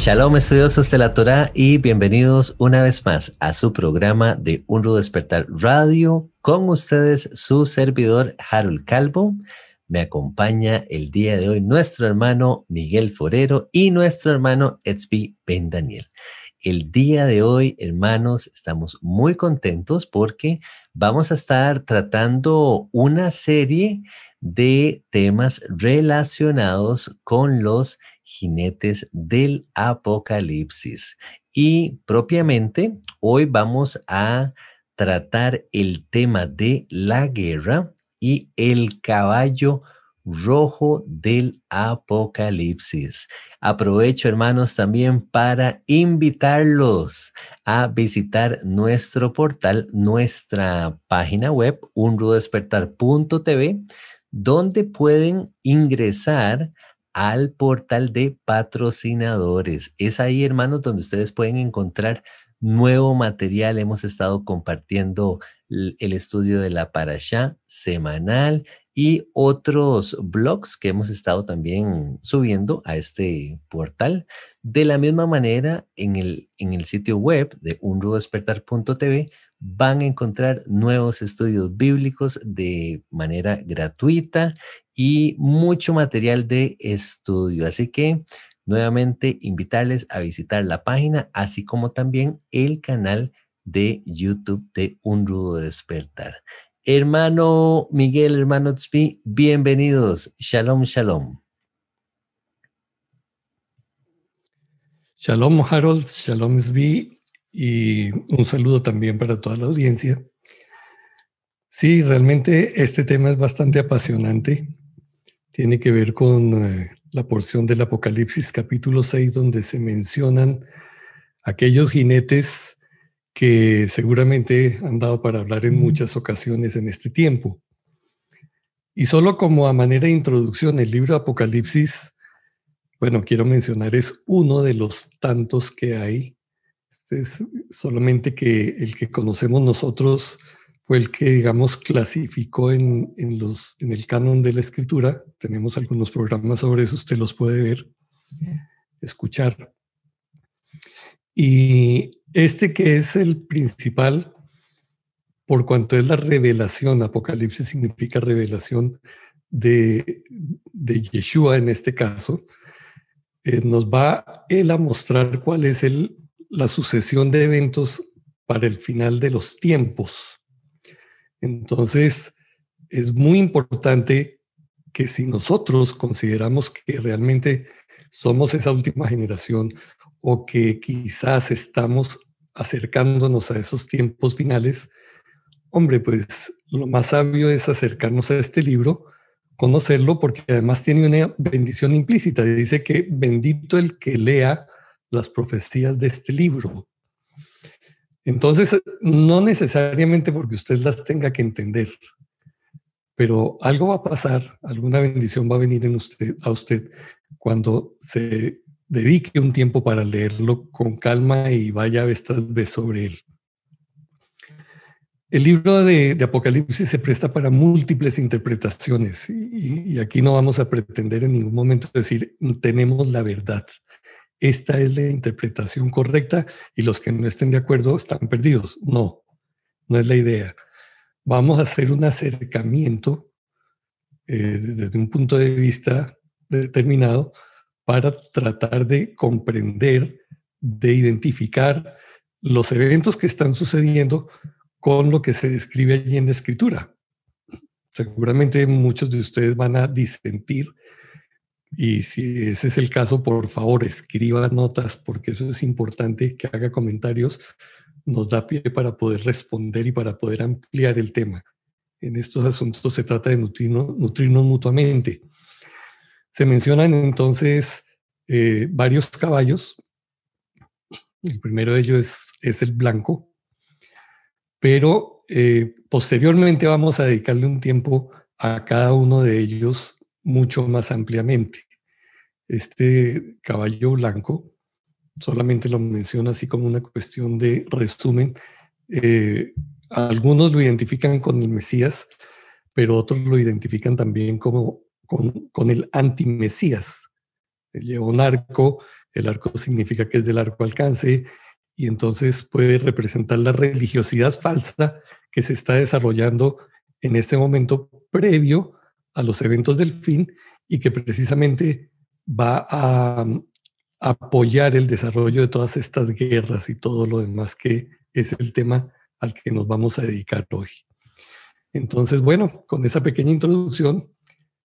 Shalom estudiosos de la Torah y bienvenidos una vez más a su programa de Un Despertar Radio. Con ustedes su servidor Harold Calvo. Me acompaña el día de hoy nuestro hermano Miguel Forero y nuestro hermano Etzbi Ben Daniel. El día de hoy, hermanos, estamos muy contentos porque vamos a estar tratando una serie de temas relacionados con los jinetes del apocalipsis. Y propiamente hoy vamos a tratar el tema de la guerra y el caballo rojo del apocalipsis. Aprovecho, hermanos, también para invitarlos a visitar nuestro portal, nuestra página web, unrudespertar.tv, donde pueden ingresar al portal de patrocinadores. Es ahí, hermanos, donde ustedes pueden encontrar nuevo material. Hemos estado compartiendo el estudio de la Parashá semanal y otros blogs que hemos estado también subiendo a este portal. De la misma manera, en el, en el sitio web de unrudespertar.tv van a encontrar nuevos estudios bíblicos de manera gratuita y mucho material de estudio. Así que nuevamente invitarles a visitar la página, así como también el canal de YouTube de Un Rudo Despertar. Hermano Miguel, hermano Tzpi, bienvenidos. Shalom, shalom. Shalom Harold, shalom Tzvi y un saludo también para toda la audiencia. Sí, realmente este tema es bastante apasionante. Tiene que ver con eh, la porción del Apocalipsis capítulo 6 donde se mencionan aquellos jinetes que seguramente han dado para hablar en muchas ocasiones en este tiempo. Y solo como a manera de introducción, el libro Apocalipsis, bueno, quiero mencionar, es uno de los tantos que hay. Es solamente que el que conocemos nosotros fue el que, digamos, clasificó en, en, los, en el canon de la escritura. Tenemos algunos programas sobre eso, usted los puede ver, escuchar. Y este que es el principal, por cuanto es la revelación, Apocalipsis significa revelación de, de Yeshua en este caso, eh, nos va él a mostrar cuál es el, la sucesión de eventos para el final de los tiempos. Entonces, es muy importante que si nosotros consideramos que realmente somos esa última generación o que quizás estamos acercándonos a esos tiempos finales, hombre, pues lo más sabio es acercarnos a este libro, conocerlo, porque además tiene una bendición implícita. Dice que bendito el que lea las profecías de este libro. Entonces, no necesariamente porque usted las tenga que entender, pero algo va a pasar, alguna bendición va a venir en usted, a usted cuando se dedique un tiempo para leerlo con calma y vaya vez tras vez sobre él. El libro de, Apocalipsis se presta para múltiples interpretaciones y, y, aquí no vamos a pretender en ningún momento decir tenemos la verdad. Esta es la interpretación correcta y los que no estén de acuerdo están perdidos. No, no es la idea. Vamos a hacer un acercamiento eh, desde un punto de vista determinado para tratar de comprender, de identificar los eventos que están sucediendo con lo que se describe allí en la escritura. Seguramente muchos de ustedes van a disentir y si ese es el caso, por favor, escriba notas porque eso es importante, que haga comentarios, nos da pie para poder responder y para poder ampliar el tema. En estos asuntos se trata de nutrirnos, mutuamente. Se mencionan entonces eh, varios caballos. El primero de ellos es, es el blanco, pero eh, posteriormente vamos a dedicarle un tiempo a cada uno de ellos mucho más ampliamente. Este caballo blanco, solamente lo menciono así como una cuestión de resumen, eh, algunos lo identifican con el Mesías, pero otros lo identifican también como con, el anti-Mesías. Lleva un arco, el arco significa que es del arco alcance, y entonces puede representar la religiosidad falsa que se está desarrollando en este momento previo a los eventos del fin y que precisamente va a, apoyar el desarrollo de todas estas guerras y todo lo demás que es el tema al que nos vamos a dedicar hoy. Entonces, bueno, con esa pequeña introducción,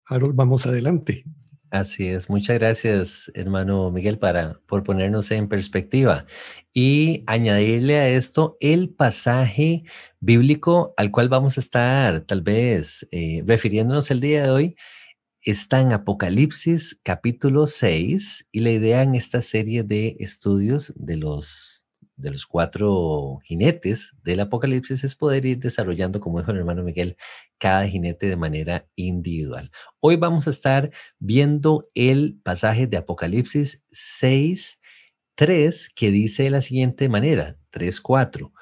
Harold, vamos adelante. Así es, muchas gracias, hermano Miguel, para, por ponernos en perspectiva y añadirle a esto el pasaje bíblico al cual vamos a estar tal vez eh, refiriéndonos el día de hoy. Está en Apocalipsis capítulo 6 y la idea en esta serie de estudios de los de los cuatro jinetes del Apocalipsis es poder ir desarrollando, como dijo el hermano Miguel, cada jinete de manera individual. Hoy vamos a estar viendo el pasaje de Apocalipsis 6, 3, que dice de la siguiente manera, 3, 4,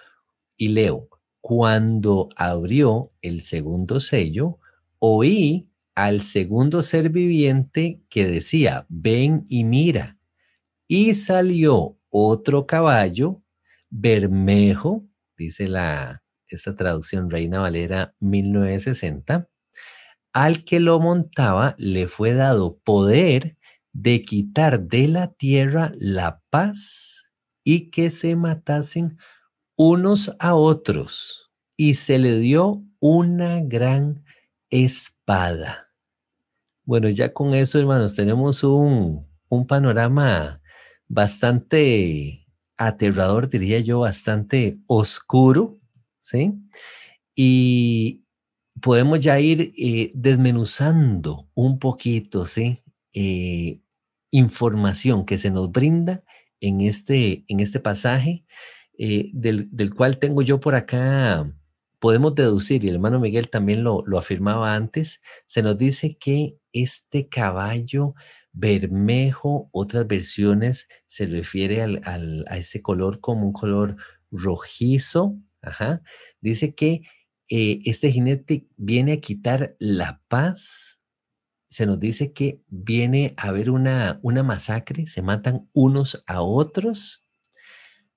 y leo, cuando abrió el segundo sello, oí al segundo ser viviente que decía, ven y mira, y salió otro caballo bermejo, dice la, esta traducción Reina Valera 1960, al que lo montaba le fue dado poder de quitar de la tierra la paz y que se matasen unos a otros, y se le dio una gran espada. Bueno, ya con eso, hermanos, tenemos un, un panorama bastante aterrador, diría yo, bastante oscuro, ¿sí? Y podemos ya ir eh, desmenuzando un poquito, ¿sí? Eh, información que se nos brinda en este, en este pasaje, eh, del, del, cual tengo yo por acá, podemos deducir, y el hermano Miguel también lo, lo afirmaba antes, se nos dice que este caballo Bermejo, otras versiones se refiere a ese color como un color rojizo. Dice que eh, este jinete viene a quitar la paz. Se nos dice que viene a haber una, una masacre, se matan unos a otros.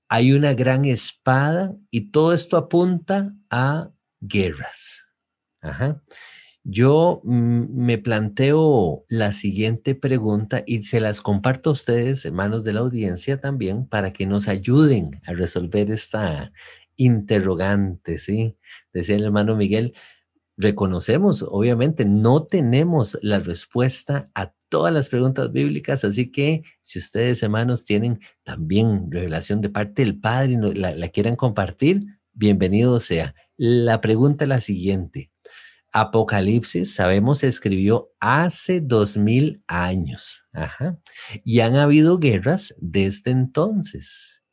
Hay una gran espada y todo esto apunta a guerras. Ajá. Yo mm, me planteo la siguiente pregunta y se las comparto a ustedes, hermanos de la audiencia, también para que nos ayuden a resolver esta interrogante, ¿sí? Decía el hermano Miguel, reconocemos, obviamente, no tenemos la respuesta a todas las preguntas bíblicas, así que si ustedes, hermanos, tienen también revelación de parte del Padre y la, la quieran compartir, bienvenido sea. La pregunta es la siguiente. Apocalipsis, sabemos, se escribió hace dos mil años. Y han habido guerras desde entonces.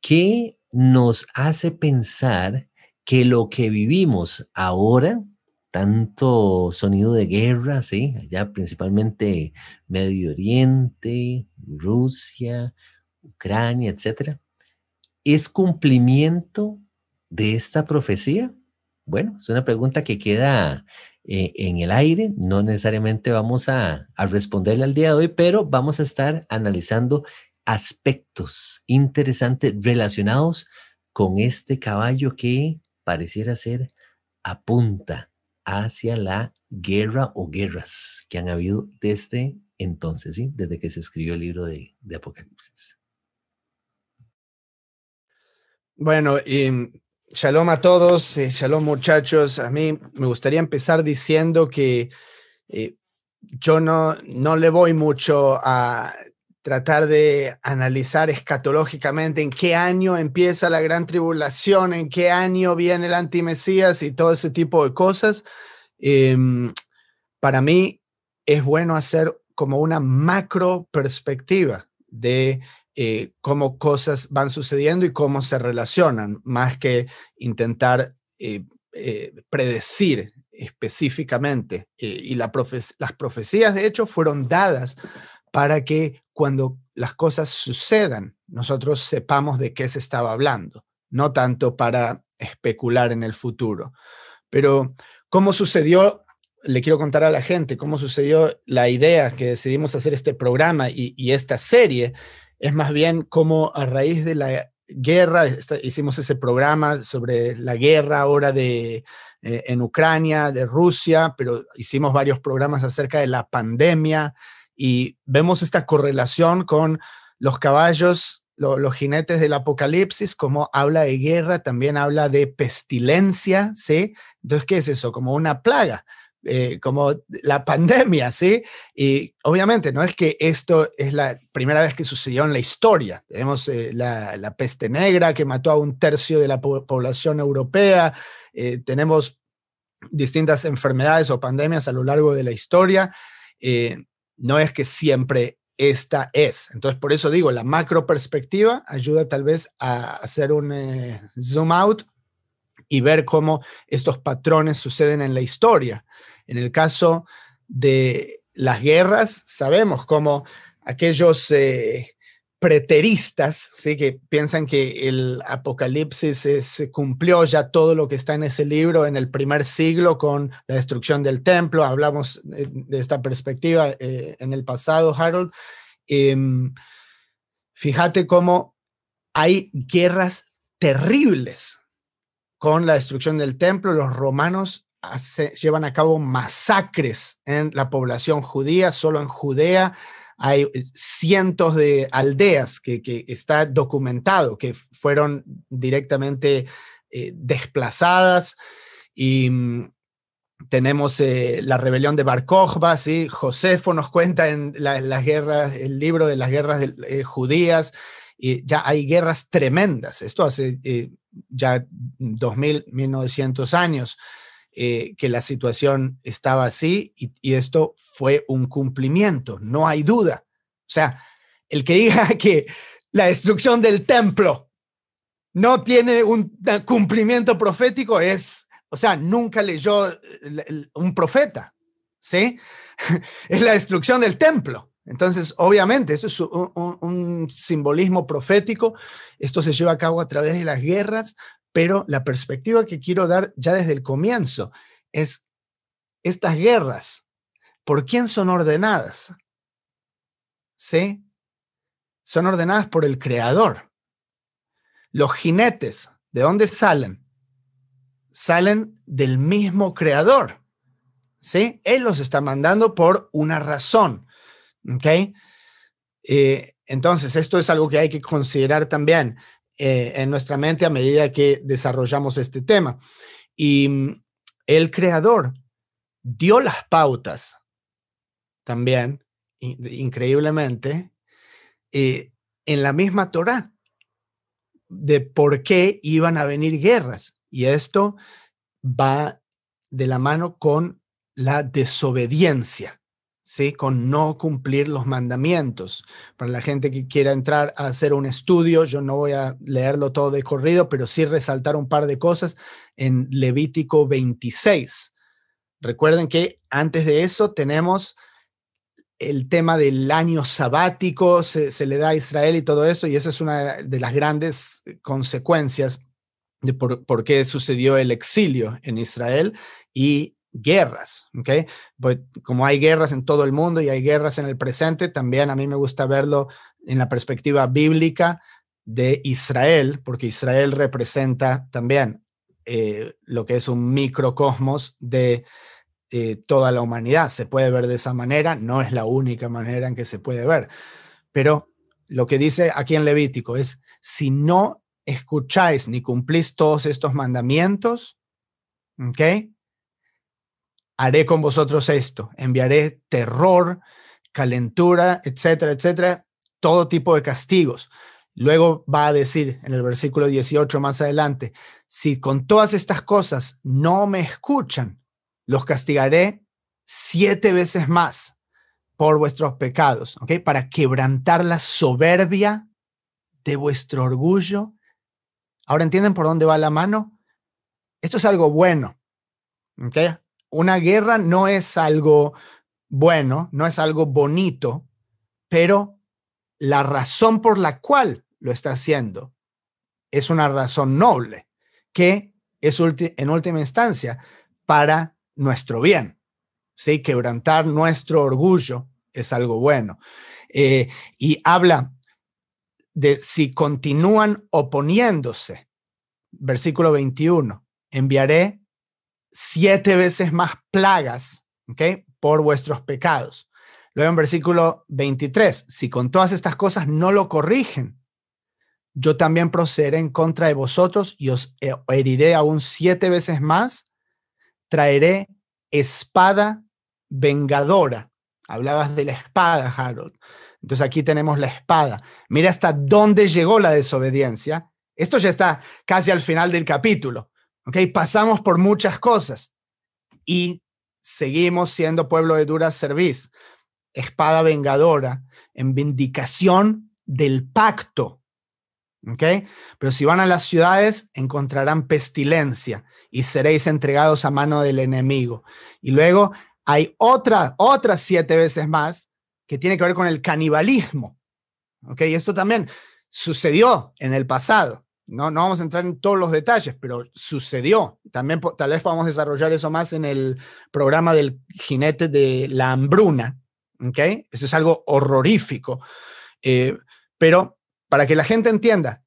¿Qué nos hace pensar que lo que vivimos ahora, tanto sonido de guerra, ¿sí? allá principalmente Medio Oriente, Rusia, Ucrania, etcétera, es cumplimiento de esta profecía? Bueno, es una pregunta que queda eh, en el aire. No necesariamente vamos a, a responderle al día de hoy, pero vamos a estar analizando aspectos interesantes relacionados con este caballo que pareciera ser apunta hacia la guerra o guerras que han habido desde entonces, ¿sí? desde que se escribió el libro de, de Apocalipsis. Bueno, y Shalom a todos, eh, shalom muchachos. A mí me gustaría empezar diciendo que eh, yo no, no le voy mucho a tratar de analizar escatológicamente en qué año empieza la gran tribulación, en qué año viene el antimesías y todo ese tipo de cosas. Em, para mí es bueno hacer como una macro perspectiva de eh, cómo cosas van sucediendo y cómo se relacionan, más que intentar eh, eh, predecir específicamente. y las profecías, de hecho, fueron dadas para que cuando las cosas sucedan, nosotros sepamos de qué se estaba hablando, no tanto para especular en el futuro. Pero, ¿cómo sucedió? Le quiero contar a la gente cómo sucedió la idea que decidimos hacer este programa y, esta serie. Es más bien como a raíz de la guerra, hicimos ese programa sobre la guerra ahora de, eh, en Ucrania, de Rusia, pero hicimos varios programas acerca de la pandemia y vemos esta correlación con los caballos los jinetes del apocalipsis, como habla de guerra, también habla de pestilencia, ¿sí? Entonces, ¿qué es eso? Como una plaga, eh, como la pandemia, ¿sí? Y obviamente no es que esto es la primera vez que sucedió en la historia. Tenemos eh, la, peste negra que mató a un tercio de la población europea, eh, tenemos distintas enfermedades o pandemias a lo largo de la historia. no es que siempre esta es. Entonces, por eso digo, la macro perspectiva ayuda tal vez a hacer un eh, zoom out y ver cómo estos patrones suceden en la historia. En el caso de las guerras, sabemos cómo aquellos eh, preteristas, ¿sí? que piensan que el apocalipsis se cumplió ya todo lo que está en ese libro en el primer siglo con la destrucción del templo. Hablamos de, esta perspectiva eh, en el pasado, Harold. Em, fíjate cómo hay guerras terribles con la destrucción del templo. Los romanos llevan a cabo masacres en la población judía, solo en Judea hay eh, cientos de aldeas que, está documentado que fueron directamente eh, desplazadas y mm, tenemos eh, la rebelión de Bar Kokhba, ¿sí? Josefo nos cuenta en las guerras, el libro de las guerras judías, y ya hay guerras tremendas. Esto hace ya 2000, 1900 años. Eh, que la situación estaba así y, esto fue un cumplimiento, no hay duda. O sea, el que diga que la destrucción del templo no tiene un cumplimiento profético es, o sea, nunca leyó un profeta, ¿sí? es la destrucción del templo. Entonces, obviamente, eso es un, simbolismo profético. Esto se lleva a cabo a través de las guerras, pero la perspectiva que quiero dar ya desde el comienzo es estas guerras, ¿por quién son ordenadas? ¿Sí? Son ordenadas por el creador. Los jinetes, ¿de dónde salen? Salen del mismo creador. ¿Sí? Él los está mandando por una razón. ¿Ok? Eh, entonces, esto es algo que hay que considerar también. Eh, en nuestra mente a medida que desarrollamos este tema. Y mm, el creador dio las pautas también, increíblemente, eh, en la misma Torah de por qué iban a venir guerras. Y esto va de la mano con la desobediencia. ¿Sí? con no cumplir los mandamientos. Para la gente que quiera entrar a hacer un estudio, yo no voy a leerlo todo de corrido, pero sí resaltar un par de cosas en Levítico 26. Recuerden que antes de eso tenemos el tema del año sabático, se, le da a Israel y todo eso, y eso es una de las grandes consecuencias de por qué sucedió el exilio en Israel y guerras, ¿ok? Pues como hay guerras en todo el mundo y hay guerras en el presente, también a mí me gusta verlo en la perspectiva bíblica de Israel, porque Israel representa también eh, lo que es un microcosmos de eh, toda la humanidad. Se puede ver de esa manera, no es la única manera en que se puede ver, pero lo que dice aquí en Levítico es, si no escucháis ni cumplís todos estos mandamientos, ¿ok? Haré con vosotros esto, enviaré terror, calentura, etcétera, etcétera, todo tipo de castigos. Luego va a decir en el versículo 18 más adelante, si con todas estas cosas no me escuchan, los castigaré siete veces más por vuestros pecados, ¿ok? Para quebrantar la soberbia de vuestro orgullo. Ahora entienden por dónde va la mano. esto es algo bueno. ¿okay? Una guerra no es algo bueno, no es algo bonito, pero la razón por la cual lo está haciendo es una razón noble, que es en última instancia para nuestro bien. ¿sí? Quebrantar nuestro orgullo es algo bueno. Eh, y habla de si continúan oponiéndose. Versículo 21, enviaré siete veces más plagas ¿okay? por vuestros pecados. Luego en versículo 23, si con todas estas cosas no lo corrigen, yo también procederé en contra de vosotros y os heriré aún siete veces más, traeré espada vengadora. Hablabas de la espada, Harold. Entonces aquí tenemos la espada. Mira hasta dónde llegó la desobediencia. Esto ya está casi al final del capítulo. ¿Ok? Pasamos por muchas cosas y seguimos siendo pueblo de dura cerviz. Espada vengadora en vindicación del pacto. ¿ok? Pero si van a las ciudades, encontrarán pestilencia y seréis entregados a mano del enemigo. Y luego hay otra, otras siete veces más que tiene que ver con el canibalismo. ¿Ok? Y esto también sucedió en el pasado. No, no vamos a entrar en todos los detalles, pero sucedió. También tal vez podamos desarrollar eso más en el programa del jinete de la hambruna. ¿Ok? Eso es algo horrorífico. Eh, pero para que la gente entienda,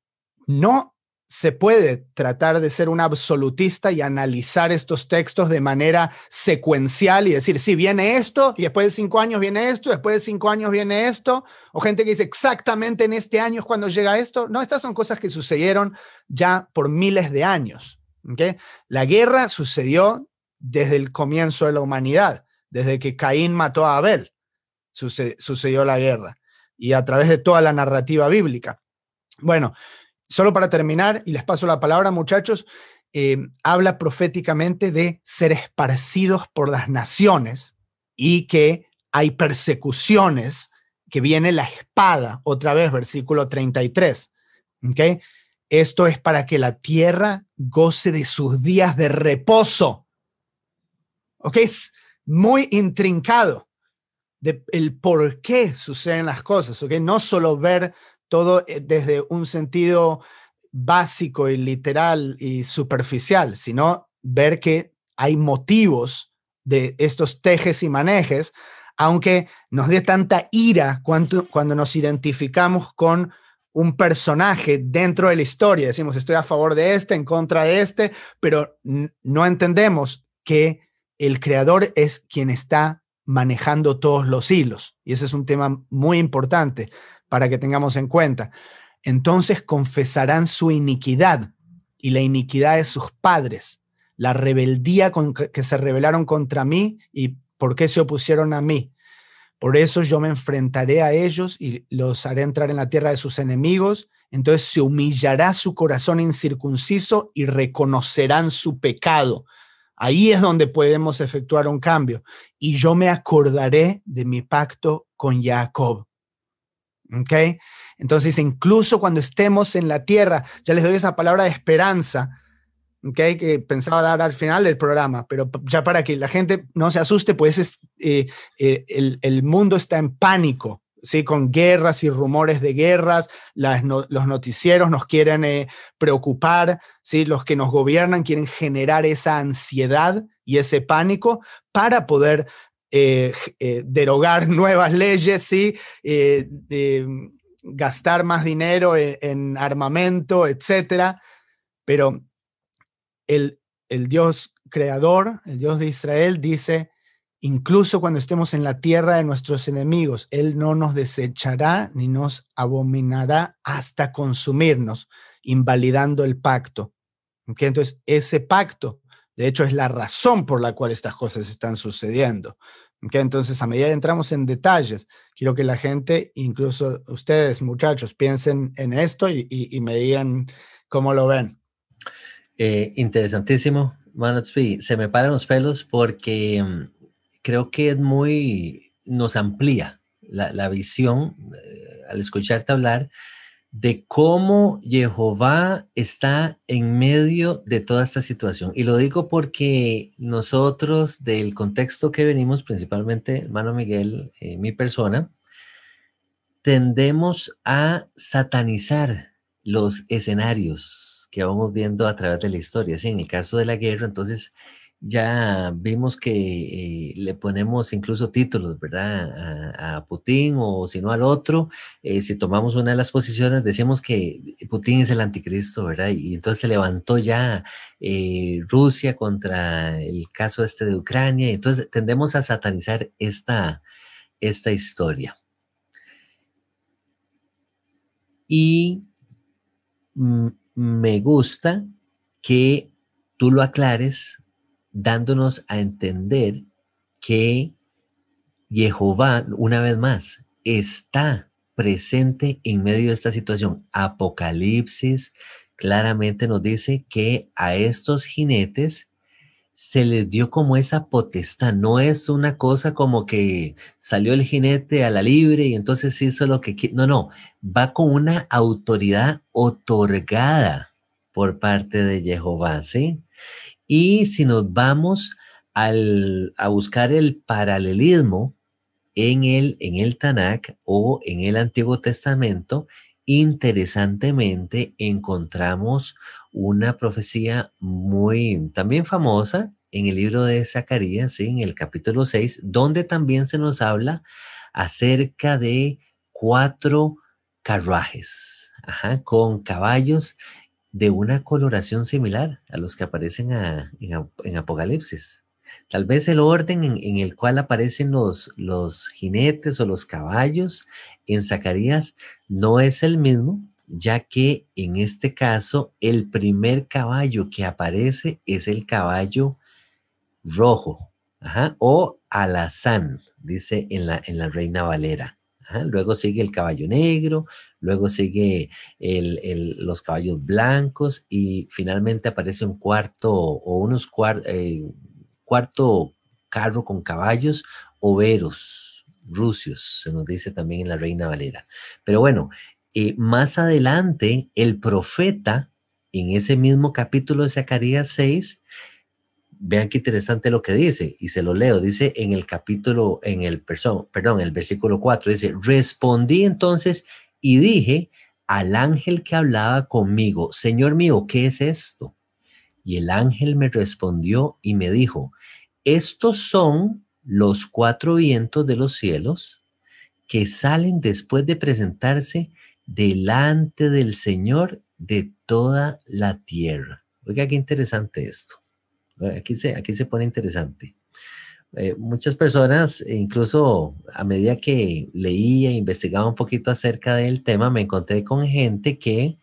no se puede tratar de ser un absolutista y analizar estos textos de manera secuencial y decir, sí, viene esto, y después de cinco años viene esto, después de cinco años viene esto, o gente que dice exactamente en este año es cuando llega esto. No, estas son cosas que sucedieron ya por miles de años. La guerra sucedió desde el comienzo de la humanidad, desde que Caín mató a Abel, sucedió la guerra, y a través de toda la narrativa bíblica. Bueno, Solo para terminar, y les paso la palabra, muchachos, eh, habla proféticamente de ser esparcidos por las naciones y que hay persecuciones, que viene la espada, otra vez, versículo 33. ¿okay? Esto es para que la tierra goce de sus días de reposo. ¿Ok? Es muy intrincado de el por qué suceden las cosas. ¿Ok? No solo ver todo eh, desde un sentido básico y literal y superficial, sino ver que hay motivos de estos tejes y manejes, aunque nos dé tanta ira cuando, cuando nos identificamos con un personaje dentro de la historia. Decimos, estoy a favor de este, en contra de este, pero no entendemos que el creador es quien está manejando todos los hilos. Y ese es un tema muy importante para que tengamos en cuenta. Entonces confesarán su iniquidad y la iniquidad de sus padres, la rebeldía con que se rebelaron contra mí y por qué se opusieron a mí. Por eso yo me enfrentaré a ellos y los haré entrar en la tierra de sus enemigos. Entonces se humillará su corazón incircunciso y reconocerán su pecado. Ahí es donde podemos efectuar un cambio. Y yo me acordaré de mi pacto con Jacob ¿Ok? Entonces, incluso cuando estemos en la tierra, ya les doy esa palabra de esperanza, ¿ok? Que pensaba dar al final del programa, pero ya para que la gente no se asuste, pues es, eh, eh, el, mundo está en pánico, ¿sí? Con guerras y rumores de guerras, los noticieros nos quieren eh, preocupar, ¿sí? Los que nos gobiernan quieren generar esa ansiedad y ese pánico para poder eh, eh, derogar nuevas leyes. Eh, gastar más dinero en, armamento, etcétera. Pero el, el Dios creador, el Dios de Israel, dice, incluso cuando estemos en la tierra de nuestros enemigos, Él no nos desechará ni nos abominará hasta consumirnos, invalidando el pacto. Entonces, ese pacto, de hecho, es la razón por la cual estas cosas están sucediendo. Entonces, a medida que entramos en detalles, quiero que la gente, incluso ustedes, muchachos, piensen en esto y, me digan cómo lo ven. Eh, interesantísimo, Manotsby. Se me paran los pelos porque mm, creo que es muy, nos amplía la, visión eh, al escucharte hablar de cómo Jehová está en medio de toda esta situación. Y lo digo porque nosotros, del contexto que venimos, principalmente, hermano Miguel, eh, mi persona, tendemos a satanizar los escenarios que vamos viendo a través de la historia. en el caso de la guerra, entonces ya vimos que eh, le ponemos incluso títulos, ¿verdad? A, Putin o si no al otro. Eh, si tomamos una de las posiciones, decimos que Putin es el anticristo, ¿verdad? Y, entonces se levantó ya eh, Rusia contra el caso este de Ucrania. Y entonces tendemos a satanizar esta, esta historia. Y me gusta que tú lo aclares dándonos a entender que Jehová, una vez más, está presente en medio de esta situación. Apocalipsis claramente nos dice que a estos jinetes se les dio como esa potestad. No es una cosa como que salió el jinete a la libre y entonces hizo lo que quiere. No, no, va con una autoridad otorgada por parte de Jehová, ¿sí? Y si nos vamos al, a buscar el paralelismo en el, en el Tanakh o en el Antiguo Testamento, interesantemente encontramos una profecía muy también famosa en el libro de Zacarías, en el capítulo 6, donde también se nos habla acerca de cuatro carruajes, con caballos de una coloración similar a los que aparecen en, Apocalipsis. Tal vez el orden en, el cual aparecen los, los jinetes o los caballos en Zacarías no es el mismo, ya que en este caso el primer caballo que aparece es el caballo rojo o alazán, dice en la, en la Reina Valera. Luego sigue el caballo negro, luego sigue los caballos blancos y finalmente aparece un cuarto o unos eh, cuarto carro con caballos overos, rusios, se nos dice también en la Reina Valera. Pero bueno, eh, más adelante el profeta en ese mismo capítulo de Zacarías 6 Vean qué interesante lo que dice, y se lo leo. Dice en el capítulo, en el, perdón, el versículo 4, dice, respondí entonces y dije al ángel que hablaba conmigo, Señor mío, ¿qué es esto? Y el ángel me respondió y me dijo, estos son los cuatro vientos de los cielos que salen después de presentarse delante del Señor de toda la tierra. Oiga, qué interesante esto. Aquí se, aquí se pone interesante. Eh, muchas personas, incluso a medida que leía e investigaba un poquito acerca del tema, me encontré con gente que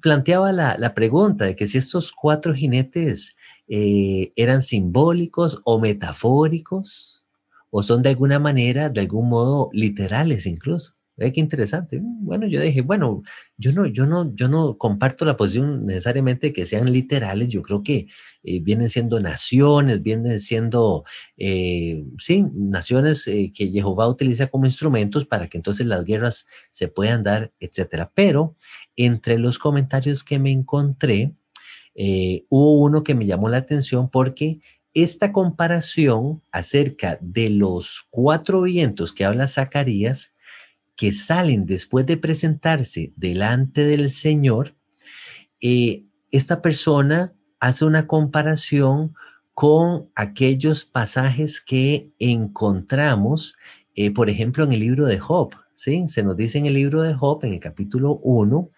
planteaba la, pregunta de que si estos cuatro jinetes eh, eran simbólicos o metafóricos, o son de alguna manera, de algún modo, literales incluso. Ve qué interesante. Bueno, yo dije, bueno, yo no, yo no, yo no comparto la posición necesariamente que sean literales. Yo creo que eh, vienen siendo naciones, vienen siendo, eh, sí, naciones eh, que Jehová utiliza como instrumentos para que entonces las guerras se puedan dar, etcétera. Pero entre los comentarios que me encontré, hubo uno que me llamó la atención porque esta comparación acerca de los cuatro vientos que habla Zacarías que salen después de presentarse delante del Señor, eh, esta persona hace una comparación con aquellos pasajes que encontramos, eh, por ejemplo, en el libro de Job. ¿sí? Se nos dice en el libro de Job, en el capítulo 1,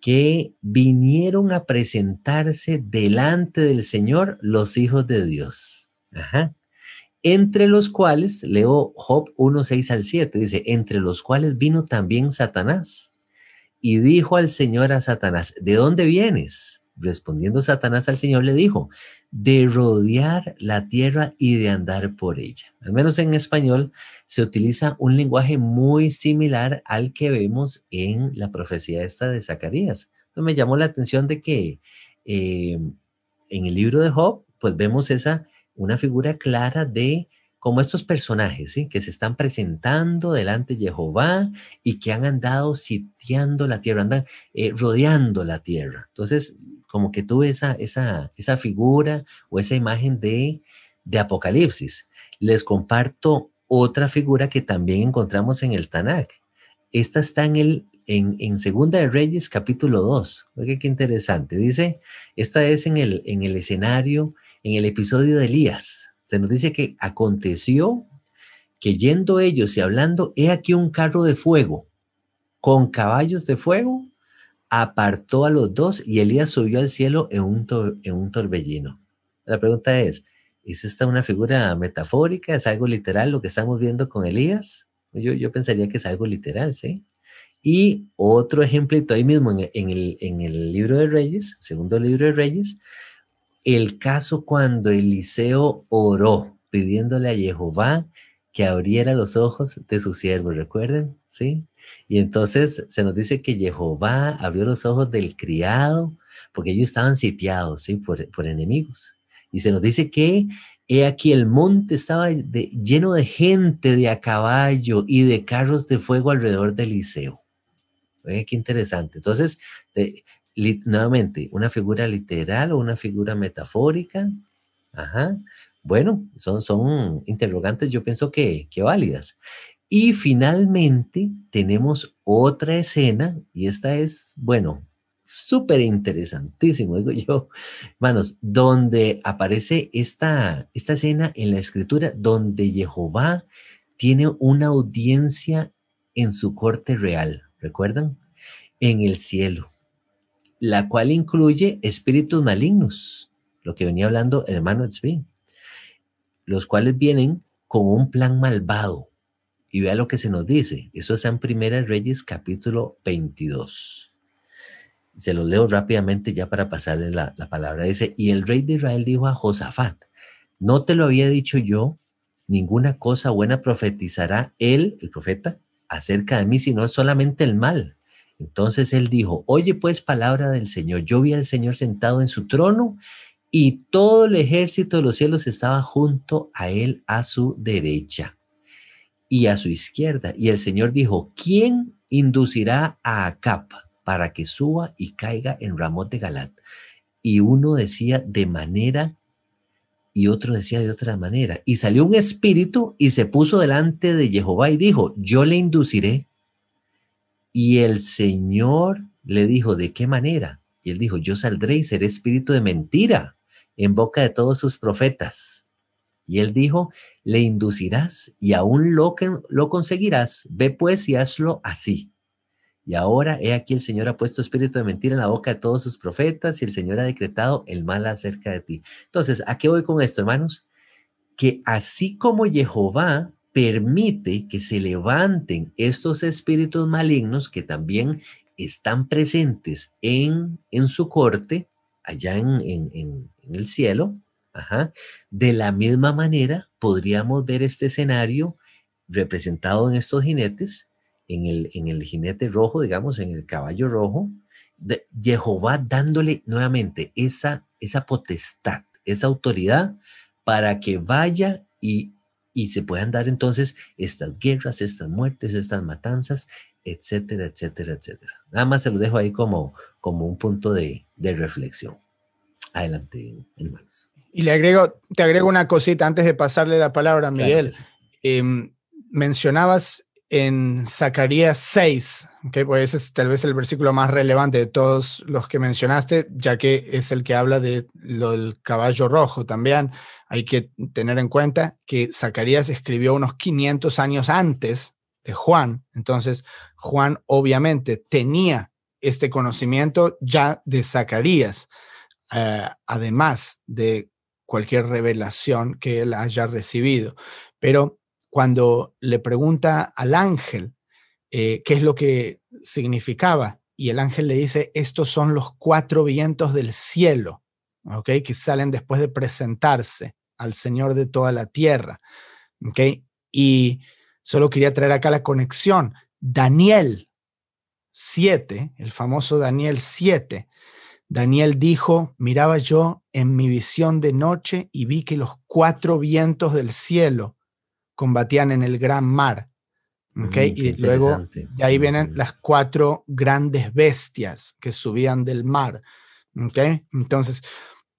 que vinieron a presentarse delante del Señor los hijos de Dios. Ajá entre los cuales, leo Job 1, 6 al 7, dice, entre los cuales vino también Satanás. Y dijo al Señor a Satanás, ¿de dónde vienes? Respondiendo Satanás al Señor le dijo, de rodear la tierra y de andar por ella. Al menos en español se utiliza un lenguaje muy similar al que vemos en la profecía esta de Zacarías. Entonces me llamó la atención de que eh, en el libro de Job, pues vemos esa una figura clara de como estos personajes, ¿sí? Que se están presentando delante de Jehová y que han andado sitiando la tierra, andan eh, rodeando la tierra. Entonces, como que tuve esa, esa, esa figura o esa imagen de, de Apocalipsis. Les comparto otra figura que también encontramos en el Tanakh. Esta está en el en, en, Segunda de Reyes, capítulo 2. Oiga, qué interesante. Dice, esta es en el, en el escenario, en el episodio de Elías. Se nos dice que aconteció que yendo ellos y hablando, he aquí un carro de fuego con caballos de fuego apartó a los dos y Elías subió al cielo en un, en un torbellino. La pregunta es, ¿es esta una figura metafórica? ¿Es algo literal lo que estamos viendo con Elías? Yo, yo pensaría que es algo literal, ¿sí? Y otro ejemplito ahí mismo en, en, el, en el libro de Reyes, segundo libro de Reyes, el caso cuando Eliseo oró pidiéndole a Jehová que abriera los ojos de su siervo, ¿recuerden? ¿Sí? Y entonces se nos dice que Jehová abrió los ojos del criado, porque ellos estaban sitiados, ¿sí? Por, por enemigos. Y se nos dice que he aquí el monte estaba lleno de gente de a caballo y de carros de fuego alrededor de Eliseo. qué interesante. Entonces, nuevamente, una figura literal o una figura metafórica. Ajá. Bueno, son, son interrogantes, yo pienso que, que válidas. Y finalmente tenemos otra escena, y esta es, bueno, súper interesantísimo, digo yo, hermanos, donde aparece esta, esta escena en la escritura, donde Jehová tiene una audiencia en su corte real, ¿recuerdan? En el cielo, la cual incluye espíritus malignos, lo que venía hablando el hermano Tzvi, los cuales vienen con un plan malvado y vea lo que se nos dice. Eso está en Primera Reyes capítulo 22. Se lo leo rápidamente ya para pasarle la, la palabra. Dice, y el rey de Israel dijo a Josafat, no te lo había dicho yo, ninguna cosa buena profetizará él, el profeta, acerca de mí, sino solamente el mal. Entonces él dijo, oye pues palabra del Señor, yo vi al Señor sentado en su trono y todo el ejército de los cielos estaba junto a él a su derecha y a su izquierda. Y el Señor dijo, ¿quién inducirá a Acap para que suba y caiga en Ramot de Galat? Y uno decía de manera y otro decía de otra manera. Y salió un espíritu y se puso delante de Jehová y dijo, yo le induciré. Y el Señor le dijo, ¿de qué manera? Y él dijo, yo saldré y seré espíritu de mentira en boca de todos sus profetas. Y él dijo, le inducirás y aún lo, que, lo conseguirás. Ve pues y hazlo así. Y ahora he aquí el Señor ha puesto espíritu de mentira en la boca de todos sus profetas y el Señor ha decretado el mal acerca de ti. Entonces, ¿a qué voy con esto, hermanos? Que así como Jehová permite que se levanten estos espíritus malignos que también están presentes en, en su corte, allá en, en, el cielo, de la misma manera, podríamos ver este escenario representado en estos jinetes, en el, en el jinete rojo, digamos, en el caballo rojo, de Jehová dándole nuevamente esa, esa potestad, esa autoridad para que vaya y, y se puedan dar entonces estas guerras, estas muertes, estas matanzas, etcétera, etcétera, etcétera. Nada más se lo dejo ahí como, como un punto de, de reflexión. Adelante, hermanos. Y le agrego, te agrego una cosita antes de pasarle la palabra a Miguel. Em, mencionabas en Zacarías 6, que pues ese es tal vez el versículo más relevante de todos los que mencionaste, ya que es el que habla de lo del caballo rojo también. Hay que tener en cuenta que Zacarías escribió unos 500 años antes de Juan, entonces Juan obviamente tenía este conocimiento ya de Zacarías, eh, además de cualquier revelación que él haya recibido. Pero cuando le pregunta al ángel eh, qué es lo que significaba, y el ángel le dice, estos son los cuatro vientos del cielo, ¿ok? Que salen después de presentarse al Señor de toda la tierra, ¿ok? Y solo quería traer acá la conexión. Daniel 7, el famoso Daniel 7, Daniel dijo, miraba yo en mi visión de noche y vi que los cuatro vientos del cielo combatían en el Gran Mar. ¿okay? Mm, y luego de ahí vienen las cuatro grandes bestias que subían del mar. ¿okay? Entonces,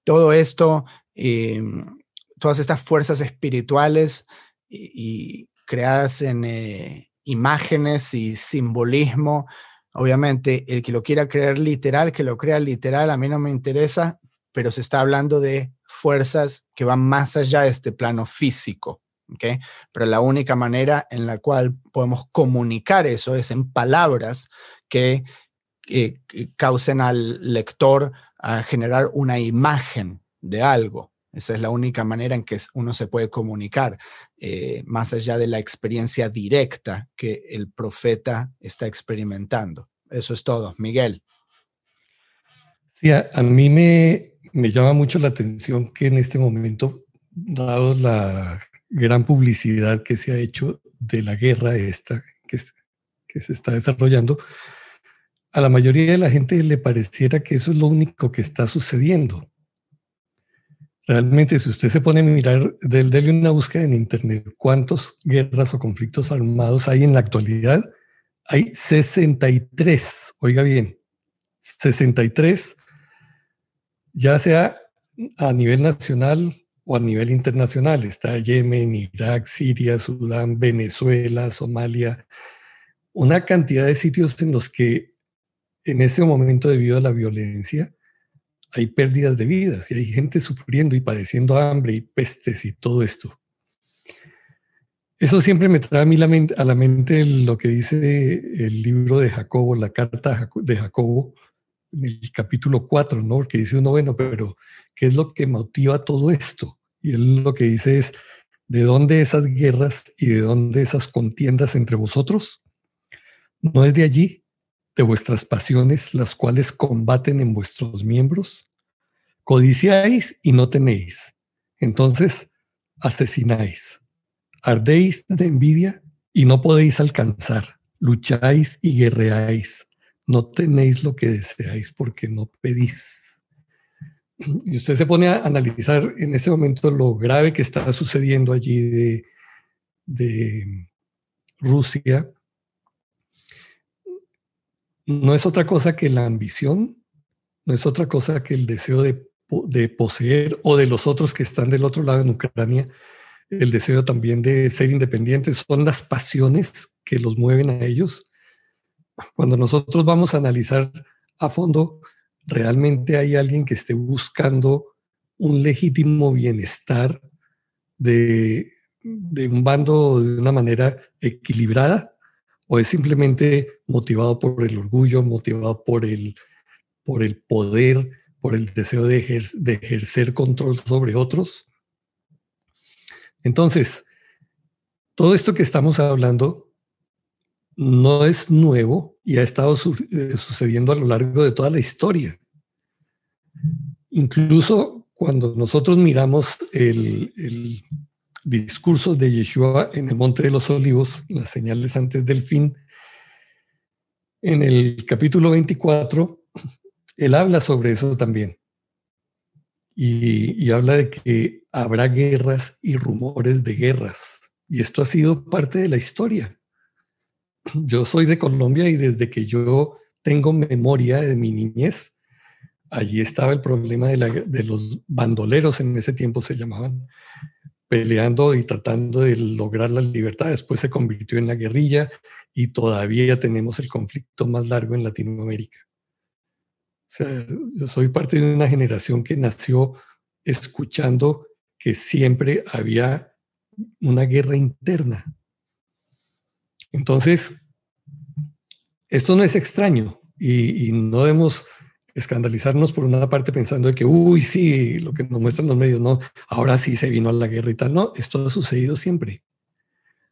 todo esto, em, todas estas fuerzas espirituales y, creadas en eh, imágenes y simbolismo, obviamente el que lo quiera creer literal, que lo crea literal, a mí no me interesa, pero se está hablando de fuerzas que van más allá de este plano físico. Pero la única manera en la cual podemos comunicar eso es en palabras que, causen al lector a generar una imagen de algo. Esa es la única manera en que uno se puede comunicar, eh, más allá de la experiencia directa que el profeta está experimentando. Eso es todo. Miguel. Sí, a, a mí me, me llama mucho la atención que en este momento, dado la gran publicidad que se ha hecho de la guerra esta que, se está desarrollando, a la mayoría de la gente le pareciera que eso es lo único que está sucediendo. Realmente, si usted se pone a mirar, déle una búsqueda en Internet, cuántas guerras o conflictos armados hay en la actualidad, hay 63, oiga bien, 63, ya sea a nivel nacional a nivel internacional. Está Yemen, Irak, Siria, Sudán, Venezuela, Somalia, una cantidad de sitios en los que en ese momento debido a la violencia hay pérdidas de vidas y hay gente sufriendo y padeciendo hambre y pestes y todo esto. Eso siempre me trae a mí a la mente lo que dice el libro de Jacobo, la carta de Jacobo, en el capítulo 4, ¿no? Porque dice uno, bueno, pero ¿qué es lo que motiva todo esto? Y él lo que dice es, ¿de dónde esas guerras y de dónde esas contiendas entre vosotros? ¿No es de allí, de vuestras pasiones, las cuales combaten en vuestros miembros? Codiciáis y no tenéis. Entonces asesináis. Ardéis de envidia y no podéis alcanzar. Lucháis y guerreáis no tenéis lo que deseáis porque no pedís. Y usted se pone a analizar en ese momento lo grave que está sucediendo allí de, de Rusia. No es otra cosa que la ambición, no es otra cosa que el deseo de, de poseer o de los otros que están del otro lado en Ucrania, el deseo también de ser independientes, son las pasiones que los mueven a ellos cuando nosotros vamos a analizar a fondo, realmente hay alguien que esté buscando un legítimo bienestar de, un bando de una manera equilibrada o es simplemente motivado por el orgullo, motivado por el, por el poder, por el deseo de, de ejercer control sobre otros. Entonces, todo esto que estamos hablando no es nuevo y ha estado eh, sucediendo a lo largo de toda la historia. Incluso cuando nosotros miramos el, discurso de Yeshua en el Monte de los Olivos, las señales antes del fin, en el capítulo 24, él habla sobre eso también. y, habla de que habrá guerras y rumores de guerras. Y esto ha sido parte de la historia yo soy de Colombia y desde que yo tengo memoria de mi niñez, allí estaba el problema de, los bandoleros, en ese tiempo se llamaban, peleando y tratando de lograr la libertad. Después se convirtió en la guerrilla y todavía tenemos el conflicto más largo en Latinoamérica. O sea, yo soy parte de una generación que nació escuchando que siempre había una guerra interna entonces, esto no es extraño y, no debemos escandalizarnos por una parte pensando de que, uy, sí, lo que nos muestran los medios, no, ahora sí se vino a la guerra y tal. No, esto ha sucedido siempre.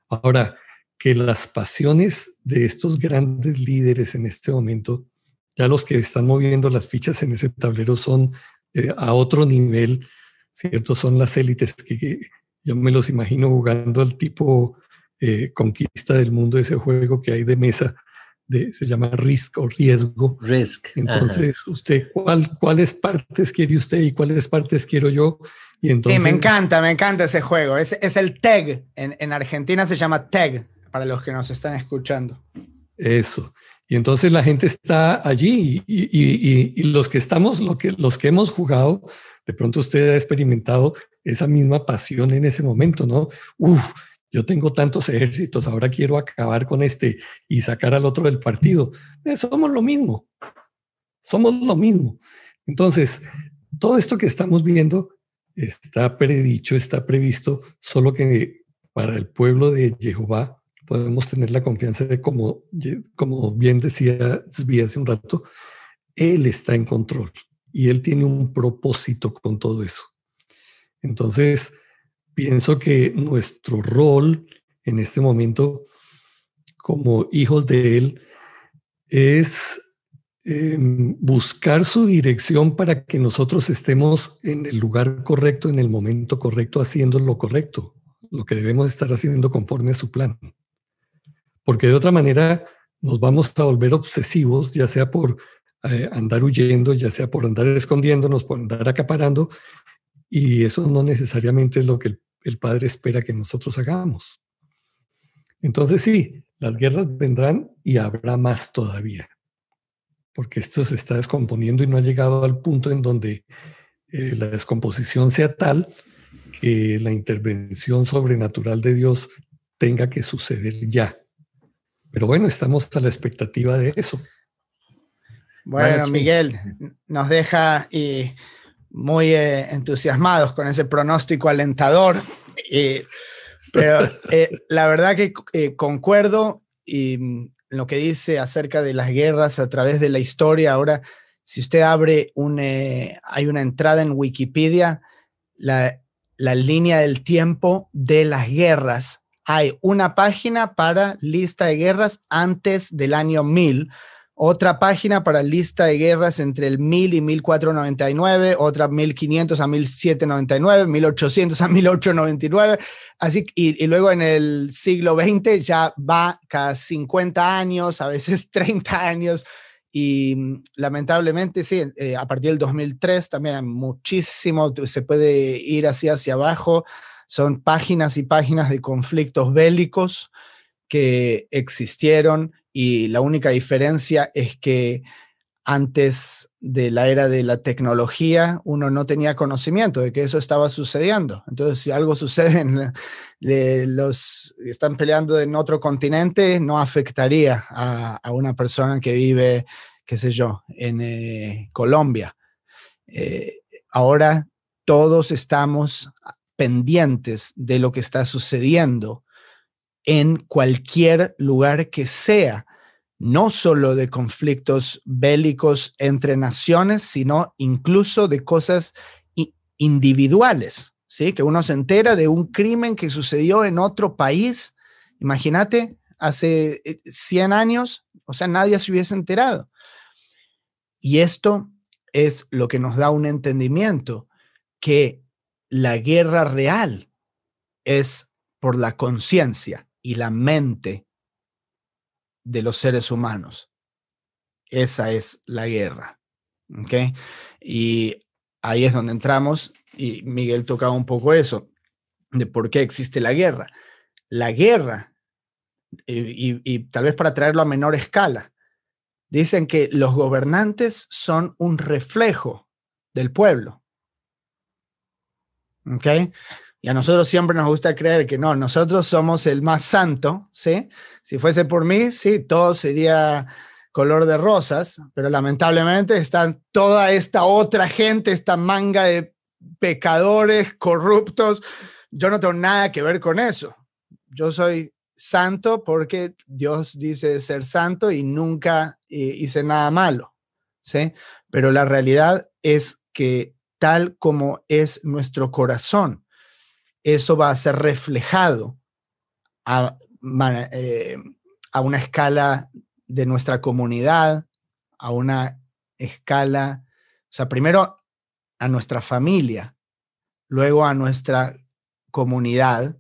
Ahora, que las pasiones de estos grandes líderes en este momento, ya los que están moviendo las fichas en ese tablero son eh, a otro nivel, ¿cierto? Son las élites que, yo me los imagino jugando al tipo eh, conquista del mundo, ese juego que hay de mesa, de, se llama risk o riesgo. Risk. Entonces, usted, ¿cuál, ¿cuáles partes quiere usted y cuáles partes quiero yo? Y entonces, sí, me encanta, me encanta ese juego. Es, es el TEG. En, en, Argentina se llama TEG, para los que nos están escuchando. Eso. Y entonces la gente está allí y, y, y, los que estamos, lo que, los que hemos jugado, de pronto usted ha experimentado esa misma pasión en ese momento, ¿no? Uf, yo tengo tantos ejércitos, ahora quiero acabar con este y sacar al otro del partido. Eh, somos lo mismo, somos lo mismo. Entonces, todo esto que estamos viendo está predicho, está previsto, solo que para el pueblo de Jehová podemos tener la confianza de, como, como bien decía Zvi hace un rato, Él está en control y Él tiene un propósito con todo eso. Entonces, pienso que nuestro rol en este momento como hijos de Él es em, buscar su dirección para que nosotros estemos en el lugar correcto, en el momento correcto, haciendo lo correcto, lo que debemos estar haciendo conforme a su plan. Porque de otra manera nos vamos a volver obsesivos, ya sea por eh, andar huyendo, ya sea por andar escondiéndonos, por andar acaparando, y eso no necesariamente es lo que el el Padre espera que nosotros hagamos. Entonces sí, las guerras vendrán y habrá más todavía, porque esto se está descomponiendo y no ha llegado al punto en donde eh, la descomposición sea tal que la intervención sobrenatural de Dios tenga que suceder ya. Pero bueno, estamos a la expectativa de eso. Bueno, Miguel, nos deja y muy eh, entusiasmados con ese pronóstico alentador. pero eh, la verdad que eh, concuerdo y mm, lo que dice acerca de las guerras a través de la historia. Ahora, si usted abre un, hay una entrada en Wikipedia, la, la línea del tiempo de las guerras. Hay una página para lista de guerras antes del año 1000 otra página para lista de guerras entre el 1000 y 1499, otra 1500 a 1799, 1800 a 1899, así, y, y luego en el siglo XX ya va cada 50 años, a veces 30 años, y mm, lamentablemente sí, eh, a partir del 2003 también hay muchísimo, se puede ir así hacia abajo, son páginas y páginas de conflictos bélicos que existieron y la única diferencia es que antes de la era de la tecnología, uno no tenía conocimiento de que eso estaba sucediendo. Entonces, si algo sucede, en, los están peleando en otro continente, no afectaría a, una persona que vive, qué sé yo, en eh, Colombia. Eh, ahora todos estamos pendientes de lo que está sucediendo en cualquier lugar que sea, no solo de conflictos bélicos entre naciones, sino incluso de cosas individuales, ¿sí? Que uno se entera de un crimen que sucedió en otro país, imagínate, hace 100 eh, años, o sea, nadie se hubiese enterado. Y esto es lo que nos da un entendimiento que la guerra real es por la conciencia, y la mente de los seres humanos. Esa es la guerra. ¿Ok? Y ahí es donde entramos y Miguel tocaba un poco eso, de por qué existe la guerra. La guerra, y, y tal vez para traerlo a menor escala, dicen que los gobernantes son un reflejo del pueblo. ¿Ok? Y a nosotros siempre nos gusta creer que no, nosotros somos el más santo, ¿sí? Si fuese por mí, sí, todo sería color de rosas, pero lamentablemente están toda esta otra gente, esta manga de pecadores, corruptos. Yo no tengo nada que ver con eso. Yo soy santo porque Dios dice ser santo y nunca eh, hice nada malo, ¿sí? Pero la realidad es que tal como es nuestro corazón, eso va a ser reflejado eh, a, una escala de nuestra comunidad, a una escala, o sea, primero a nuestra familia, luego a nuestra comunidad,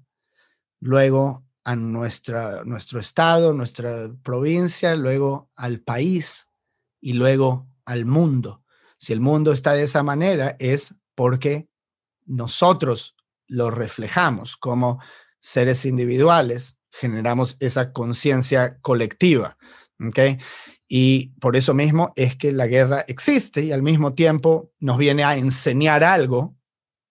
luego a nuestra, nuestro estado, nuestra provincia, luego al país y luego al mundo. Si el mundo está de esa manera es porque nosotros lo reflejamos como seres individuales, generamos esa conciencia colectiva. Y por eso mismo es que la guerra existe y al mismo tiempo nos viene a enseñar algo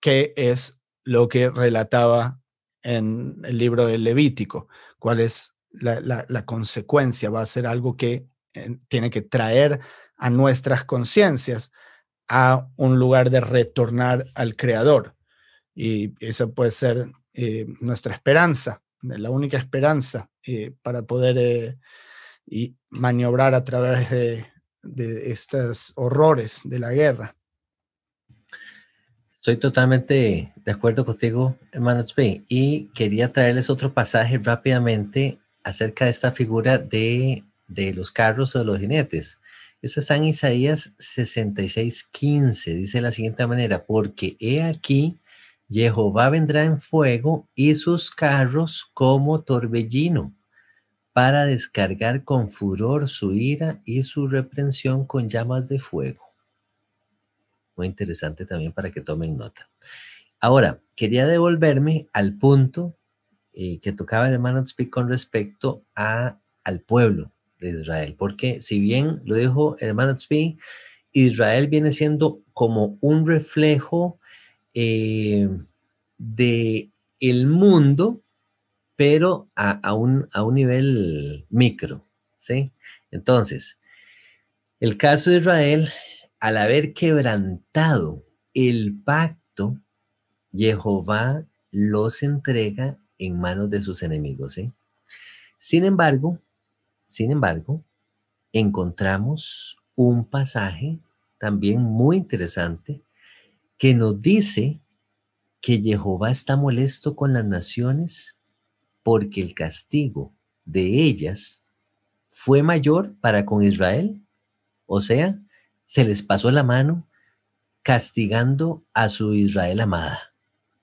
que es lo que relataba en el libro del Levítico, cuál es la, consecuencia, va a ser algo que eh, tiene que traer a nuestras conciencias a un lugar de retornar al Creador. Y eso puede ser eh, nuestra esperanza, la única esperanza eh, para poder y maniobrar a través de, de estos horrores de la guerra. Estoy totalmente de acuerdo contigo, hermano Tzpe, y quería traerles otro pasaje rápidamente acerca de esta figura de, de los carros o de los jinetes. Esto está en Isaías 66, 15. Dice de la siguiente manera, porque he aquí, Jehová vendrá en fuego y sus carros como torbellino para descargar con furor su ira y su reprensión con llamas de fuego. Muy interesante también para que tomen nota. Ahora, quería devolverme al punto eh, que tocaba el hermano Speak con respecto a, al pueblo de Israel, porque si bien lo dijo el hermano Speak, Israel viene siendo como un reflejo eh, de el mundo pero a, un, a un nivel micro, ¿sí? Entonces, el caso de Israel, al haber quebrantado el pacto, Jehová los entrega en manos de sus enemigos, ¿sí? Sin embargo, sin embargo, encontramos un pasaje también muy interesante que nos dice que Jehová está molesto con las naciones porque el castigo de ellas fue mayor para con Israel. O sea, se les pasó la mano castigando a su Israel amada,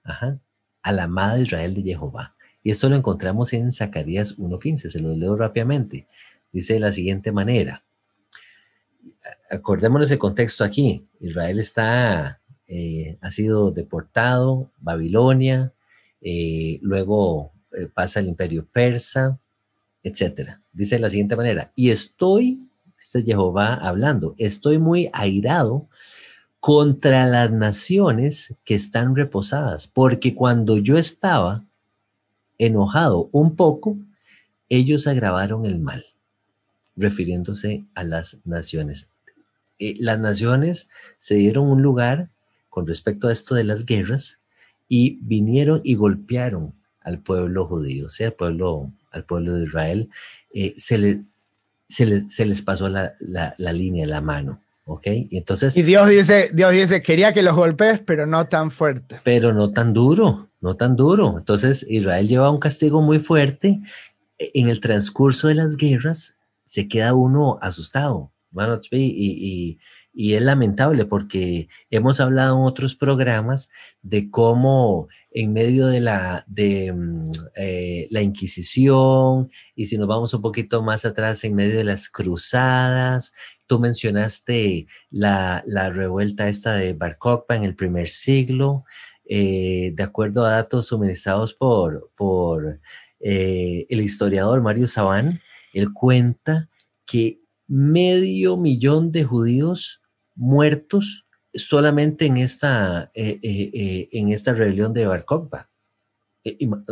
a la amada Israel de Jehová. Y esto lo encontramos en Zacarías 1.15, se lo leo rápidamente. Dice de la siguiente manera, acordémonos el contexto aquí, Israel está, eh, ha sido deportado, Babilonia, eh, luego eh, pasa el imperio persa, etcétera. Dice de la siguiente manera, y estoy, este es Jehová hablando, estoy muy airado contra las naciones que están reposadas, porque cuando yo estaba enojado un poco, ellos agravaron el mal, refiriéndose a las naciones. Las naciones se dieron un lugar con respecto a esto de las guerras y vinieron y golpearon al pueblo judío, o sea, al pueblo, al pueblo de Israel, eh, se, le, se, les pasó la, la, línea, la mano. ¿ok? Y entonces... Y Dios dice, Dios dice, quería que los golpees, pero no tan fuerte. Pero no tan duro, no tan duro. Entonces Israel lleva un castigo muy fuerte. E, en el transcurso de las guerras se queda uno asustado, y, y, y es lamentable porque hemos hablado en otros programas de cómo en medio de la, de, mm, eh, la Inquisición y si nos vamos un poquito más atrás, en medio de las cruzadas, tú mencionaste la, la revuelta esta de Bar en el primer siglo, eh, de acuerdo a datos suministrados por, por eh, el historiador Mario Sabán, él cuenta que medio millón de judíos muertos solamente en esta, eh, eh, eh, en esta rebelión de Bar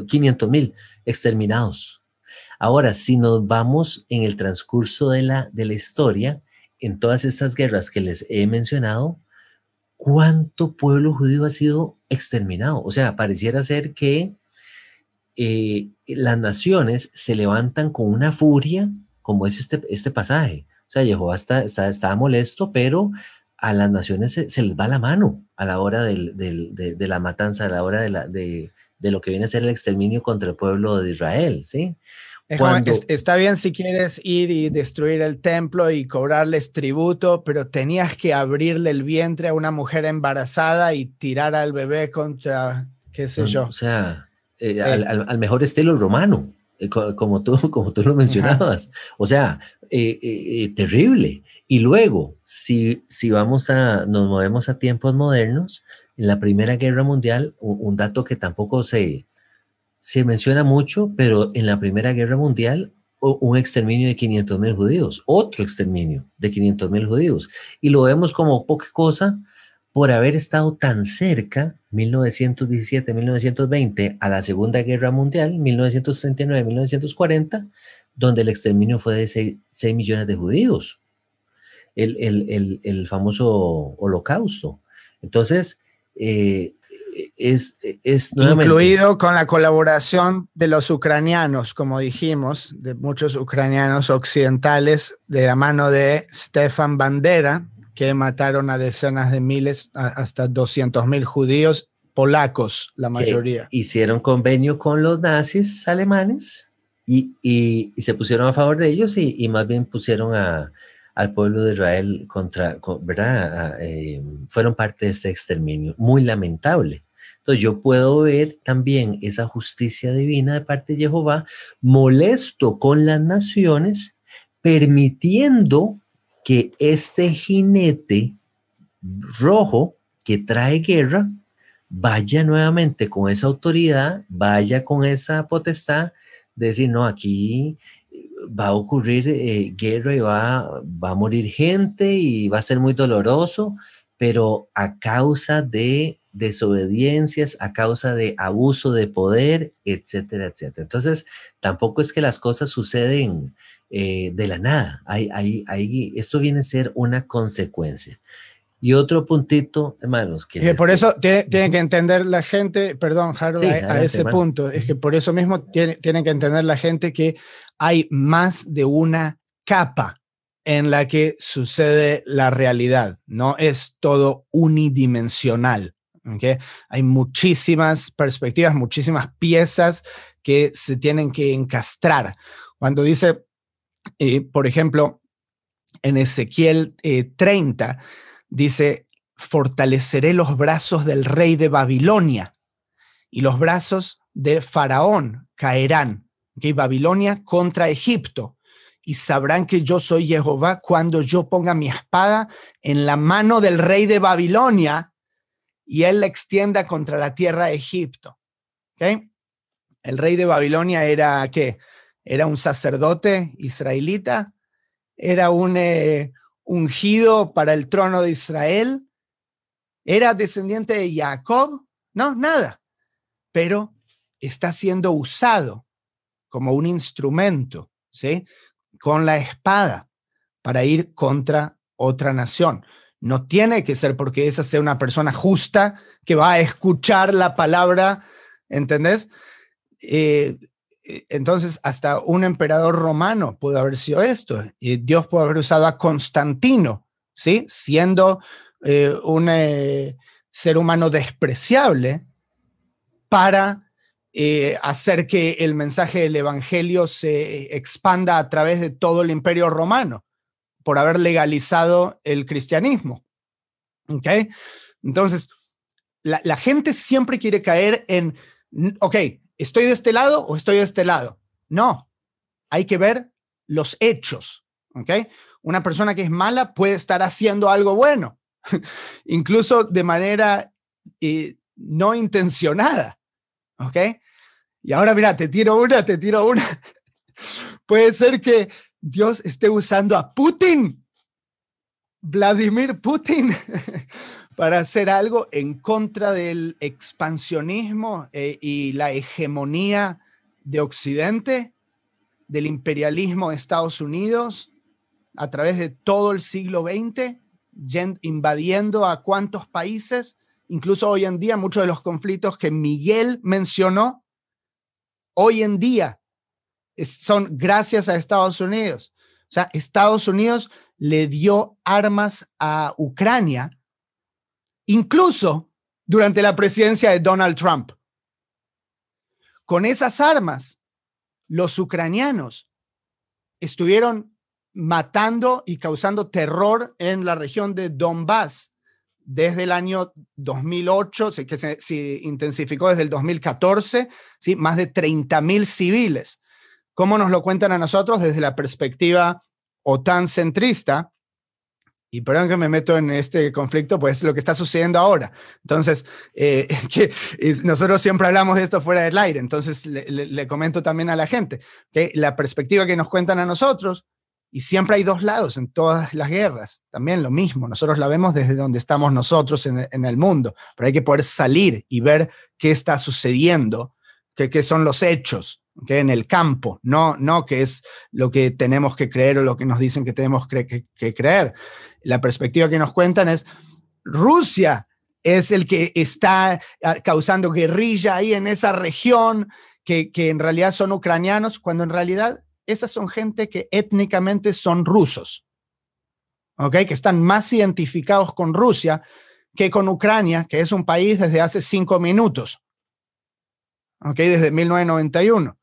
500 mil exterminados. Ahora, si nos vamos en el transcurso de la, de la historia, en todas estas guerras que les he mencionado, ¿cuánto pueblo judío ha sido exterminado? O sea, pareciera ser que las naciones se levantan con una furia, como es este, este pasaje. O sea, Jehová está, está, molesto, pero a las naciones se, les va la mano a la hora de, la matanza, a la hora de, la, de, lo que viene a ser el exterminio contra el pueblo de Israel, ¿sí? está bien si quieres ir y destruir el templo y cobrarles tributo, pero tenías que abrirle el vientre a una mujer embarazada y tirar al bebé contra, qué sé yo. O sea, eh, al, al, mejor estilo romano. Eh, como tú, como tú lo mencionabas. O sea, eh, eh, terrible. Y luego, si, si vamos a, nos movemos a tiempos modernos, en la Primera Guerra Mundial, un, dato que tampoco se, se menciona mucho, pero en la Primera Guerra Mundial un exterminio de 500 mil judíos, otro exterminio de 500 mil judíos. Y lo vemos como poca cosa por haber estado tan cerca, 1917-1920, a la Segunda Guerra Mundial, 1939-1940, donde el exterminio fue de 6, millones de judíos, el, el, el, famoso holocausto. Entonces, eh, es, es incluido con la colaboración de los ucranianos, como dijimos, de muchos ucranianos occidentales, de la mano de Stefan Bandera, que mataron a decenas de miles, hasta 200 mil judíos polacos, la mayoría. hicieron convenio con los nazis alemanes y, y, se pusieron a favor de ellos y, y más bien pusieron a, al pueblo de Israel contra, ¿verdad? Eh, fueron parte de este exterminio, muy lamentable. Entonces yo puedo ver también esa justicia divina de parte de Jehová, molesto con las naciones, permitiendo que este jinete rojo que trae guerra vaya nuevamente con esa autoridad, vaya con esa potestad de decir, no, aquí va a ocurrir eh, guerra y va, va a morir gente y va a ser muy doloroso, pero a causa de desobediencias, a causa de abuso de poder, etcétera, etcétera. Entonces, tampoco es que las cosas suceden eh, de la nada. Hay, hay, hay, esto viene a ser una consecuencia. Y otro puntito, hermanos. Que, por eso tiene, que entender la gente, perdón, Harold, a, ese punto, es que por eso mismo tiene, tiene que entender la gente que hay más de una capa en la que sucede la realidad, no es todo unidimensional. ¿okay? Hay muchísimas perspectivas, muchísimas piezas que se tienen que encastrar. Cuando dice por ejemplo, en Ezequiel 30 eh, dice, fortaleceré los brazos del rey de Babilonia y los brazos de Faraón caerán. ¿okay? Babilonia contra Egipto. Y sabrán que yo soy Jehová cuando yo ponga mi espada en la mano del rey de Babilonia y él la extienda contra la tierra de Egipto. ¿okay? El rey de Babilonia era, ¿qué? Era un sacerdote israelita, era un eh, ungido para el trono de Israel, era descendiente de Jacob, no, nada, pero está siendo usado como un instrumento, ¿sí? Con la espada para ir contra otra nación. No tiene que ser porque esa sea una persona justa que va a escuchar la palabra, ¿entendés? Eh, entonces, hasta un emperador romano pudo haber sido esto. Y Dios pudo haber usado a Constantino, ¿sí? Siendo eh, un eh, ser humano despreciable para hacer que el mensaje del Evangelio se expanda a través de todo el imperio romano, por haber legalizado el cristianismo. ¿Ok? Entonces, la, la gente siempre quiere caer en, ok, ¿estoy de este lado o estoy de este lado? No, hay que ver los hechos, ¿ok? Una persona que es mala puede estar haciendo algo bueno, incluso de manera eh, no intencionada, ¿ok? Y ahora mira, te tiro una, te tiro una. puede ser que Dios esté usando a Putin, Vladimir Putin, para hacer algo en contra del expansionismo eh, y la hegemonía de Occidente, del imperialismo de Estados Unidos a través de todo el siglo XX, invadiendo a cuántos países, incluso hoy en día muchos de los conflictos que Miguel mencionó, hoy en día son gracias a Estados Unidos. O sea, Estados Unidos le dio armas a Ucrania incluso durante la presidencia de Donald Trump. Con esas armas, los ucranianos estuvieron matando y causando terror en la región de Donbass desde el año 2008, que se, intensificó desde el 2014, ¿sí? más de 30 mil civiles. ¿Cómo nos lo cuentan a nosotros? Desde la perspectiva OTAN centrista, y perdón que me meto en este conflicto, pues lo que está sucediendo ahora. Entonces, eh, que nosotros siempre hablamos de esto fuera del aire, entonces le, comento también a la gente que la perspectiva que nos cuentan a nosotros, y siempre hay dos lados en todas las guerras, también lo mismo, nosotros la vemos desde donde estamos nosotros en, el mundo, pero hay que poder salir y ver qué está sucediendo, qué, qué son los hechos, que en el campo, no, no que es lo que tenemos que creer o lo que nos dicen que tenemos que, creer. La perspectiva que nos cuentan es Rusia es el que está ah, causando guerrilla ahí en esa región, que, que en realidad son ucranianos, cuando en realidad esas son gente que étnicamente son rusos. Que están más identificados con Rusia que con Ucrania, que es un país desde hace cinco minutos, ¿ok? Desde 1991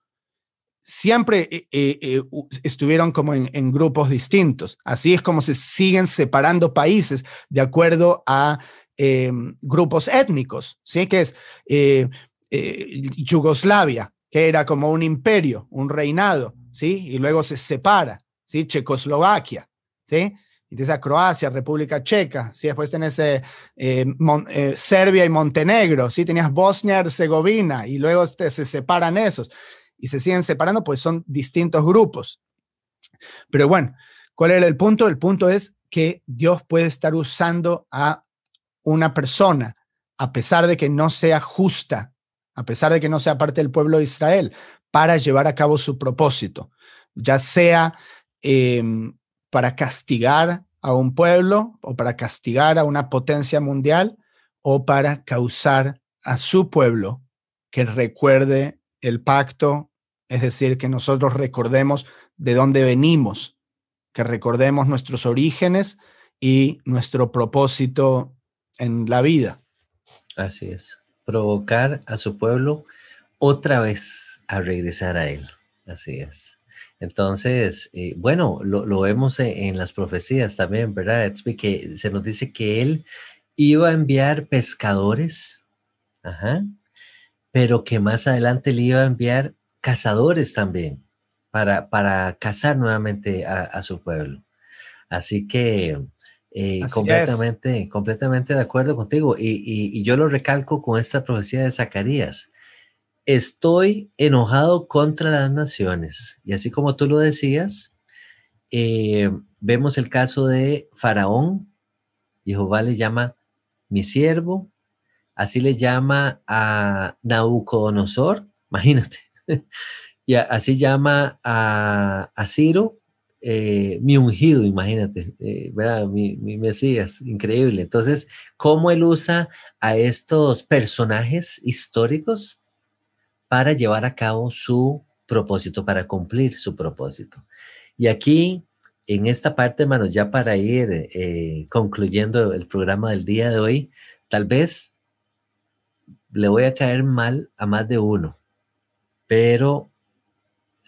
siempre eh, eh, eh, estuvieron como en, grupos distintos. Así es como se siguen separando países de acuerdo a em, grupos étnicos, ¿sí? Que es Yugoslavia, que era como un imperio, un reinado, ¿sí? Y luego se separa, ¿sí? Checoslovaquia, ¿sí? Y tienes a Croacia, República Checa, ¿sí? después tenés Serbia y Montenegro, ¿sí? tenías Bosnia Herzegovina y luego se separan esos y se siguen separando, pues son distintos grupos. Pero bueno, ¿cuál era el punto? El punto es que Dios puede estar usando a una persona, a pesar de que no sea justa, a pesar de que no sea parte del pueblo de Israel, para llevar a cabo su propósito, ya sea em, para castigar a un pueblo o para castigar a una potencia mundial o para causar a su pueblo que recuerde el pacto es decir, que nosotros recordemos de dónde venimos, que recordemos nuestros orígenes y nuestro propósito en la vida. Así es. Provocar a su pueblo otra vez a regresar a él. Así es. Entonces, eh, bueno, lo, vemos en, las profecías también, ¿verdad? que se nos dice que él iba a enviar pescadores, ajá, pero que más adelante le iba a enviar cazadores también, para, para cazar nuevamente a, su pueblo. Así que eh, completamente, completamente de acuerdo contigo. Y, yo lo recalco con esta profecía de Zacarías. Estoy enojado contra las naciones. Y así como tú lo decías, eh, vemos el caso de Faraón. Jehová le llama mi siervo. Así le llama a Nabucodonosor. Imagínate, y así llama a, Ciro eh, mi ungido, imagínate, eh, Mi, mi, Mesías, increíble. Entonces, ¿cómo él usa a estos personajes históricos para llevar a cabo su propósito, para cumplir su propósito? Y aquí, en esta parte, hermanos, ya para ir eh, concluyendo el programa del día de hoy, tal vez le voy a caer mal a más de uno pero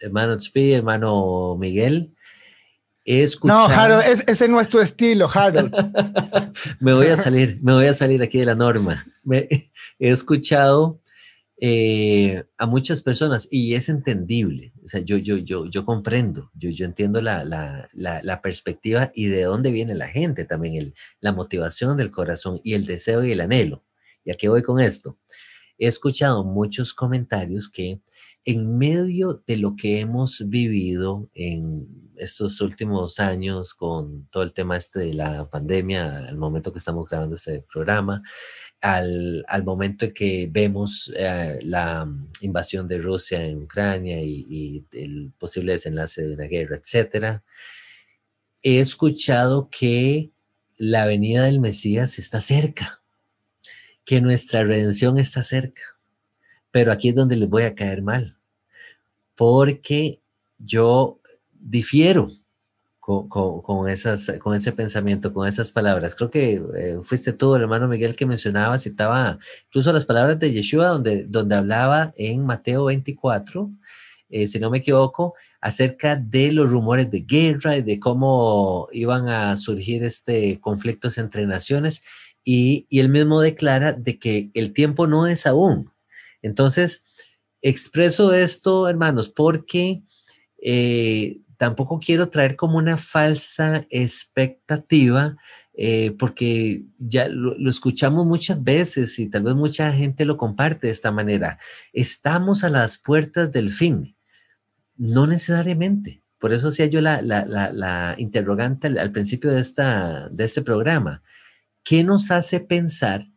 hermano Tzpi, hermano Miguel, he escuchado... No, Harold, ese no es tu estilo, Harold. me voy a salir, me voy a salir aquí de la norma. he escuchado eh, a muchas personas y es entendible. O sea, yo, yo, yo, yo comprendo, yo, yo entiendo la, la, la, perspectiva y de dónde viene la gente también, el, la motivación del corazón y el deseo y el anhelo. ¿Y a qué voy con esto? He escuchado muchos comentarios que en medio de lo que hemos vivido en estos últimos años con todo el tema este de la pandemia, al momento que estamos grabando este programa, al, momento en que vemos eh, la invasión de Rusia en Ucrania y, y, el posible desenlace de una guerra, etcétera, he escuchado que la venida del Mesías está cerca, que nuestra redención está cerca pero aquí es donde les voy a caer mal, porque yo difiero con, esas, con ese pensamiento, con esas palabras. Creo que eh, fuiste tú, el hermano Miguel, que mencionaba, citaba incluso las palabras de Yeshua, donde, donde hablaba en Mateo 24, eh, si no me equivoco, acerca de los rumores de guerra y de cómo iban a surgir este conflictos entre naciones. Y, y él mismo declara de que el tiempo no es aún, entonces, expreso esto, hermanos, porque eh, tampoco quiero traer como una falsa expectativa, eh, porque ya lo, escuchamos muchas veces y tal vez mucha gente lo comparte de esta manera. Estamos a las puertas del fin. No necesariamente. Por eso hacía yo la, interrogante al, principio de, de este programa. ¿Qué nos hace pensar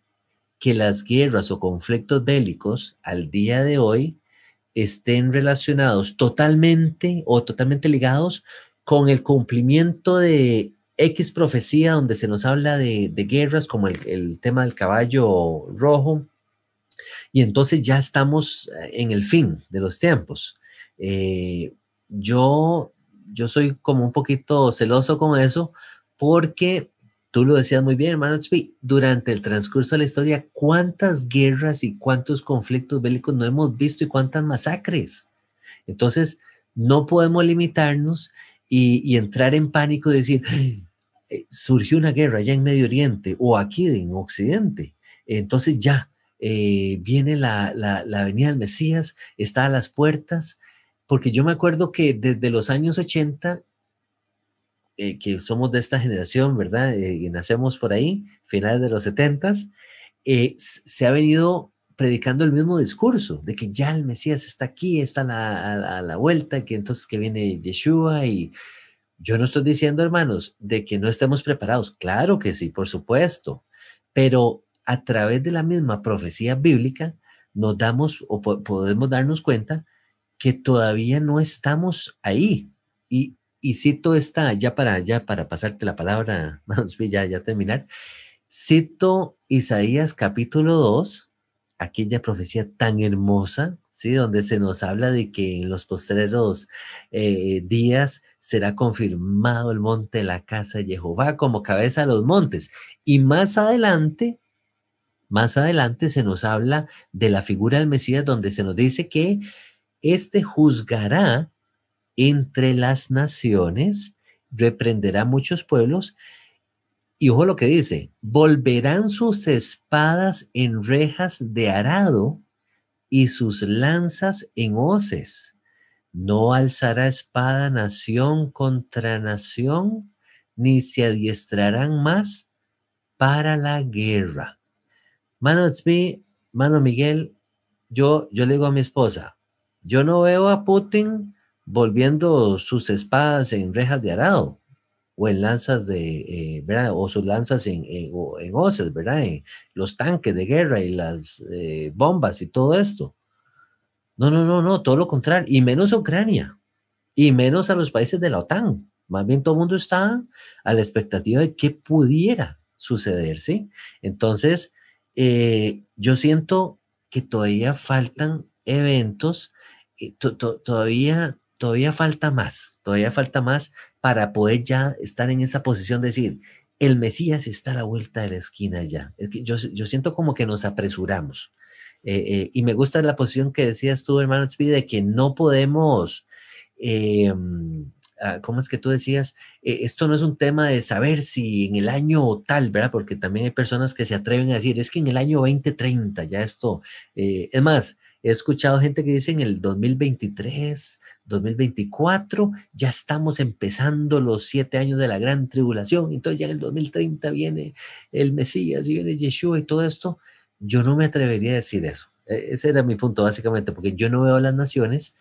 que las guerras o conflictos bélicos al día de hoy estén relacionados totalmente o totalmente ligados con el cumplimiento de X profecía donde se nos habla de, guerras como el, tema del caballo rojo y entonces ya estamos eh, en el fin de los tiempos. Eh, yo, yo soy como un poquito celoso con eso porque Tú lo decías muy bien, hermano durante el transcurso de la historia, ¿cuántas guerras y cuántos conflictos bélicos no hemos visto y cuántas masacres? Entonces, no podemos limitarnos y, entrar en pánico y decir, eh, surgió una guerra allá en Medio Oriente o aquí en Occidente. Entonces ya eh, viene la, la, la venida del Mesías, está a las puertas, porque yo me acuerdo que desde los años 80 eh, que somos de esta generación, ¿verdad? Eh, nacemos por ahí, finales de los 70, eh, se ha venido predicando el mismo discurso, de que ya el Mesías está aquí, está a la, vuelta, que entonces que viene Yeshua y yo no estoy diciendo, hermanos, de que no estemos preparados, claro que sí, por supuesto, pero a través de la misma profecía bíblica nos damos o podemos darnos cuenta que todavía no estamos ahí. Y y cito esta, ya para, ya para pasarte la palabra, ya, ya terminar, cito Isaías capítulo 2, aquella profecía tan hermosa, ¿sí? donde se nos habla de que en los postreros eh, días será confirmado el monte de la casa de Jehová como cabeza de los montes. Y más adelante, más adelante se nos habla de la figura del Mesías, donde se nos dice que éste juzgará entre las naciones, reprenderá muchos pueblos. Y ojo lo que dice, volverán sus espadas en rejas de arado y sus lanzas en hoces. No alzará espada nación contra nación, ni se adiestrarán más para la guerra. Mano, mano Miguel, yo, yo le digo a mi esposa, yo no veo a Putin volviendo sus espadas en rejas de arado o en lanzas de, eh, ¿verdad? O sus lanzas en, en, en hoces, ¿verdad? En los tanques de guerra y las eh, bombas y todo esto. No, no, no, no, todo lo contrario. Y menos a Ucrania. Y menos a los países de la OTAN. Más bien todo el mundo está a la expectativa de qué pudiera suceder, ¿sí? Entonces, eh, yo siento que todavía faltan eventos, todavía todavía falta más, todavía falta más para poder ya estar en esa posición de decir, el Mesías está a la vuelta de la esquina ya. Yo, yo siento como que nos apresuramos. Eh, eh, y me gusta la posición que decías tú, hermano Speed, de que no podemos, eh, ah, ¿cómo es que tú decías? esto no es un tema de saber si en el año tal, ¿verdad? Porque también hay personas que se atreven a decir, es que en el año 2030 ya esto, es más, He escuchado gente que dice en el 2023, 2024, ya estamos empezando los siete años de la gran tribulación, entonces ya en el 2030 viene el Mesías y viene Yeshua y todo esto. Yo no me atrevería a decir eso. E, ese era mi punto básicamente, porque yo no veo a las naciones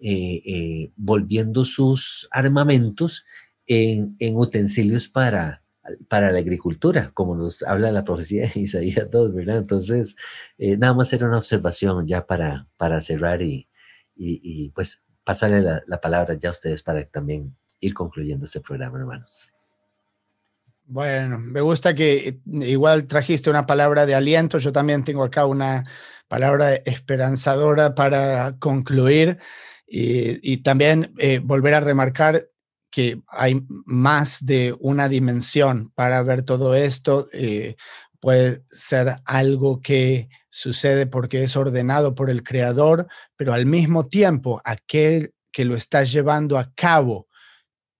eh, eh, volviendo sus armamentos en, en utensilios para, para la agricultura, como nos habla la profecía de Isaías 2, ¿verdad? Entonces, eh, nada más era una observación ya para, para cerrar y, y, pues pasarle la, la, palabra ya a ustedes para también ir concluyendo este programa, hermanos. Bueno, me gusta que igual trajiste una palabra de aliento, yo también tengo acá una palabra esperanzadora para concluir y, y también eh, volver a remarcar que hay más de una dimensión para ver todo esto. Eh, puede ser algo que sucede porque es ordenado por el creador, pero al mismo tiempo aquel que lo está llevando a cabo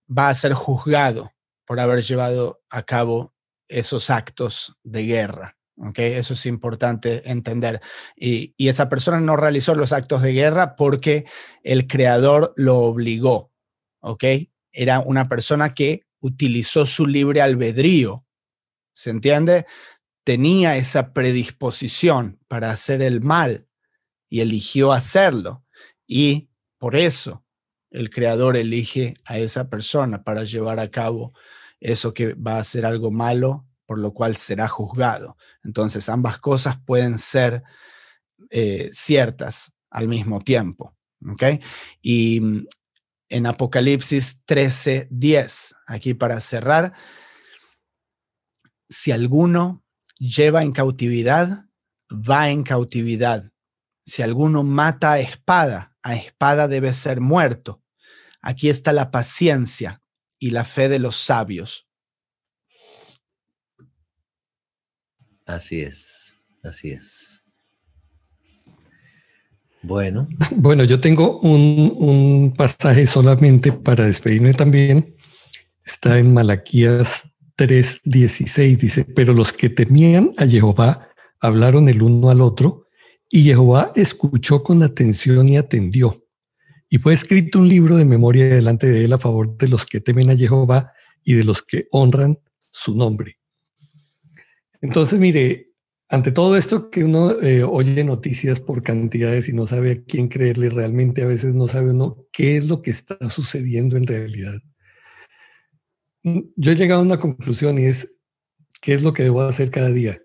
va a ser juzgado por haber llevado a cabo esos actos de guerra. Okay, eso es importante entender. Y, y, esa persona no realizó los actos de guerra porque el creador lo obligó. ¿ok? Era una persona que utilizó su libre albedrío. ¿Se entiende? Tenía esa predisposición para hacer el mal y eligió hacerlo. Y por eso el creador elige a esa persona para llevar a cabo eso que va a ser algo malo por lo cual será juzgado. Entonces, ambas cosas pueden ser eh, ciertas al mismo tiempo. ¿okay? Y mm, en Apocalipsis 13, 10, aquí para cerrar, si alguno lleva en cautividad, va en cautividad. Si alguno mata a espada, a espada debe ser muerto. Aquí está la paciencia y la fe de los sabios. Así es, así es. Bueno. Bueno, yo tengo un, pasaje solamente para despedirme también. Está en Malaquías 3:16. Dice, pero los que temían a Jehová hablaron el uno al otro y Jehová escuchó con atención y atendió. Y fue escrito un libro de memoria delante de él a favor de los que temen a Jehová y de los que honran su nombre. Entonces, mire, ante todo esto que uno eh, oye noticias por cantidades y no sabe a quién creerle, realmente a veces no sabe uno qué es lo que está sucediendo en realidad. Mm, yo he llegado a una conclusión y es, ¿qué es lo que debo hacer cada día?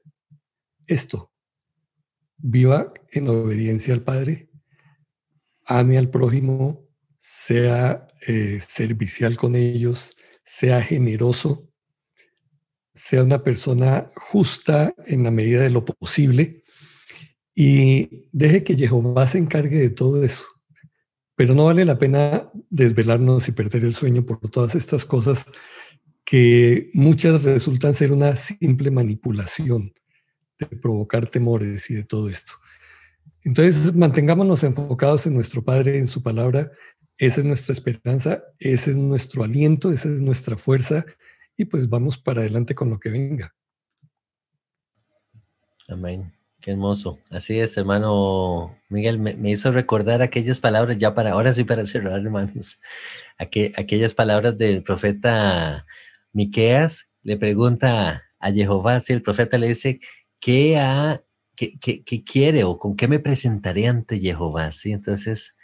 Esto. Viva en obediencia al Padre, ame al prójimo, sea eh, servicial con ellos, sea generoso, sea una persona justa en la medida de lo posible y deje que Jehová se encargue de todo eso. Pero no vale la pena desvelarnos y perder el sueño por todas estas cosas que muchas resultan ser una simple manipulación de provocar temores y de todo esto. Entonces, mantengámonos enfocados en nuestro Padre, en su palabra. Esa es nuestra esperanza, ese es nuestro aliento, esa es nuestra fuerza y pues vamos para adelante con lo que venga. Amén. Qué hermoso. Así es, hermano Miguel. Me, hizo recordar aquellas palabras, ya para ahora sí para cerrar, hermanos. aquellas palabras del profeta Miqueas. Le pregunta a Jehová si el profeta le dice, ¿qué, qué quiere o con qué me presentaré ante Jehová? ¿Sí? Entonces,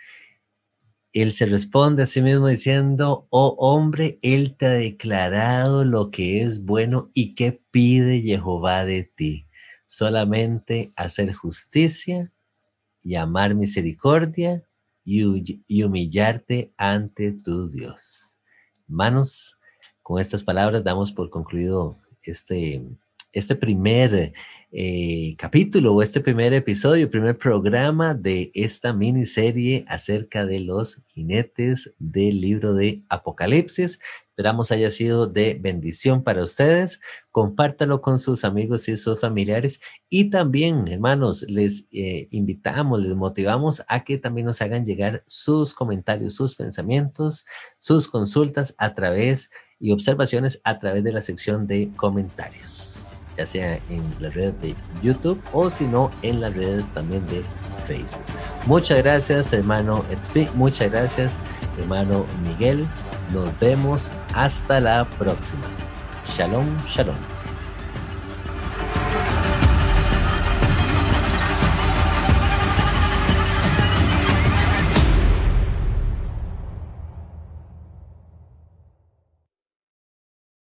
él se responde a sí mismo diciendo, oh hombre, Él te ha declarado lo que es bueno y qué pide Jehová de ti. Solamente hacer justicia y amar misericordia y, y humillarte ante tu Dios. Hermanos, con estas palabras damos por concluido este, este primer eh, capítulo o este primer episodio, primer programa de esta miniserie acerca de los jinetes del libro de Apocalipsis. Esperamos haya sido de bendición para ustedes. Compártalo con sus amigos y sus familiares. Y también, hermanos, les eh, invitamos, les motivamos a que también nos hagan llegar sus comentarios, sus pensamientos, sus consultas a través y observaciones a través de la sección de comentarios ya sea en la red de YouTube o si no en las redes también de Facebook. Muchas gracias hermano XP, muchas gracias hermano Miguel. Nos vemos hasta la próxima. Shalom, shalom.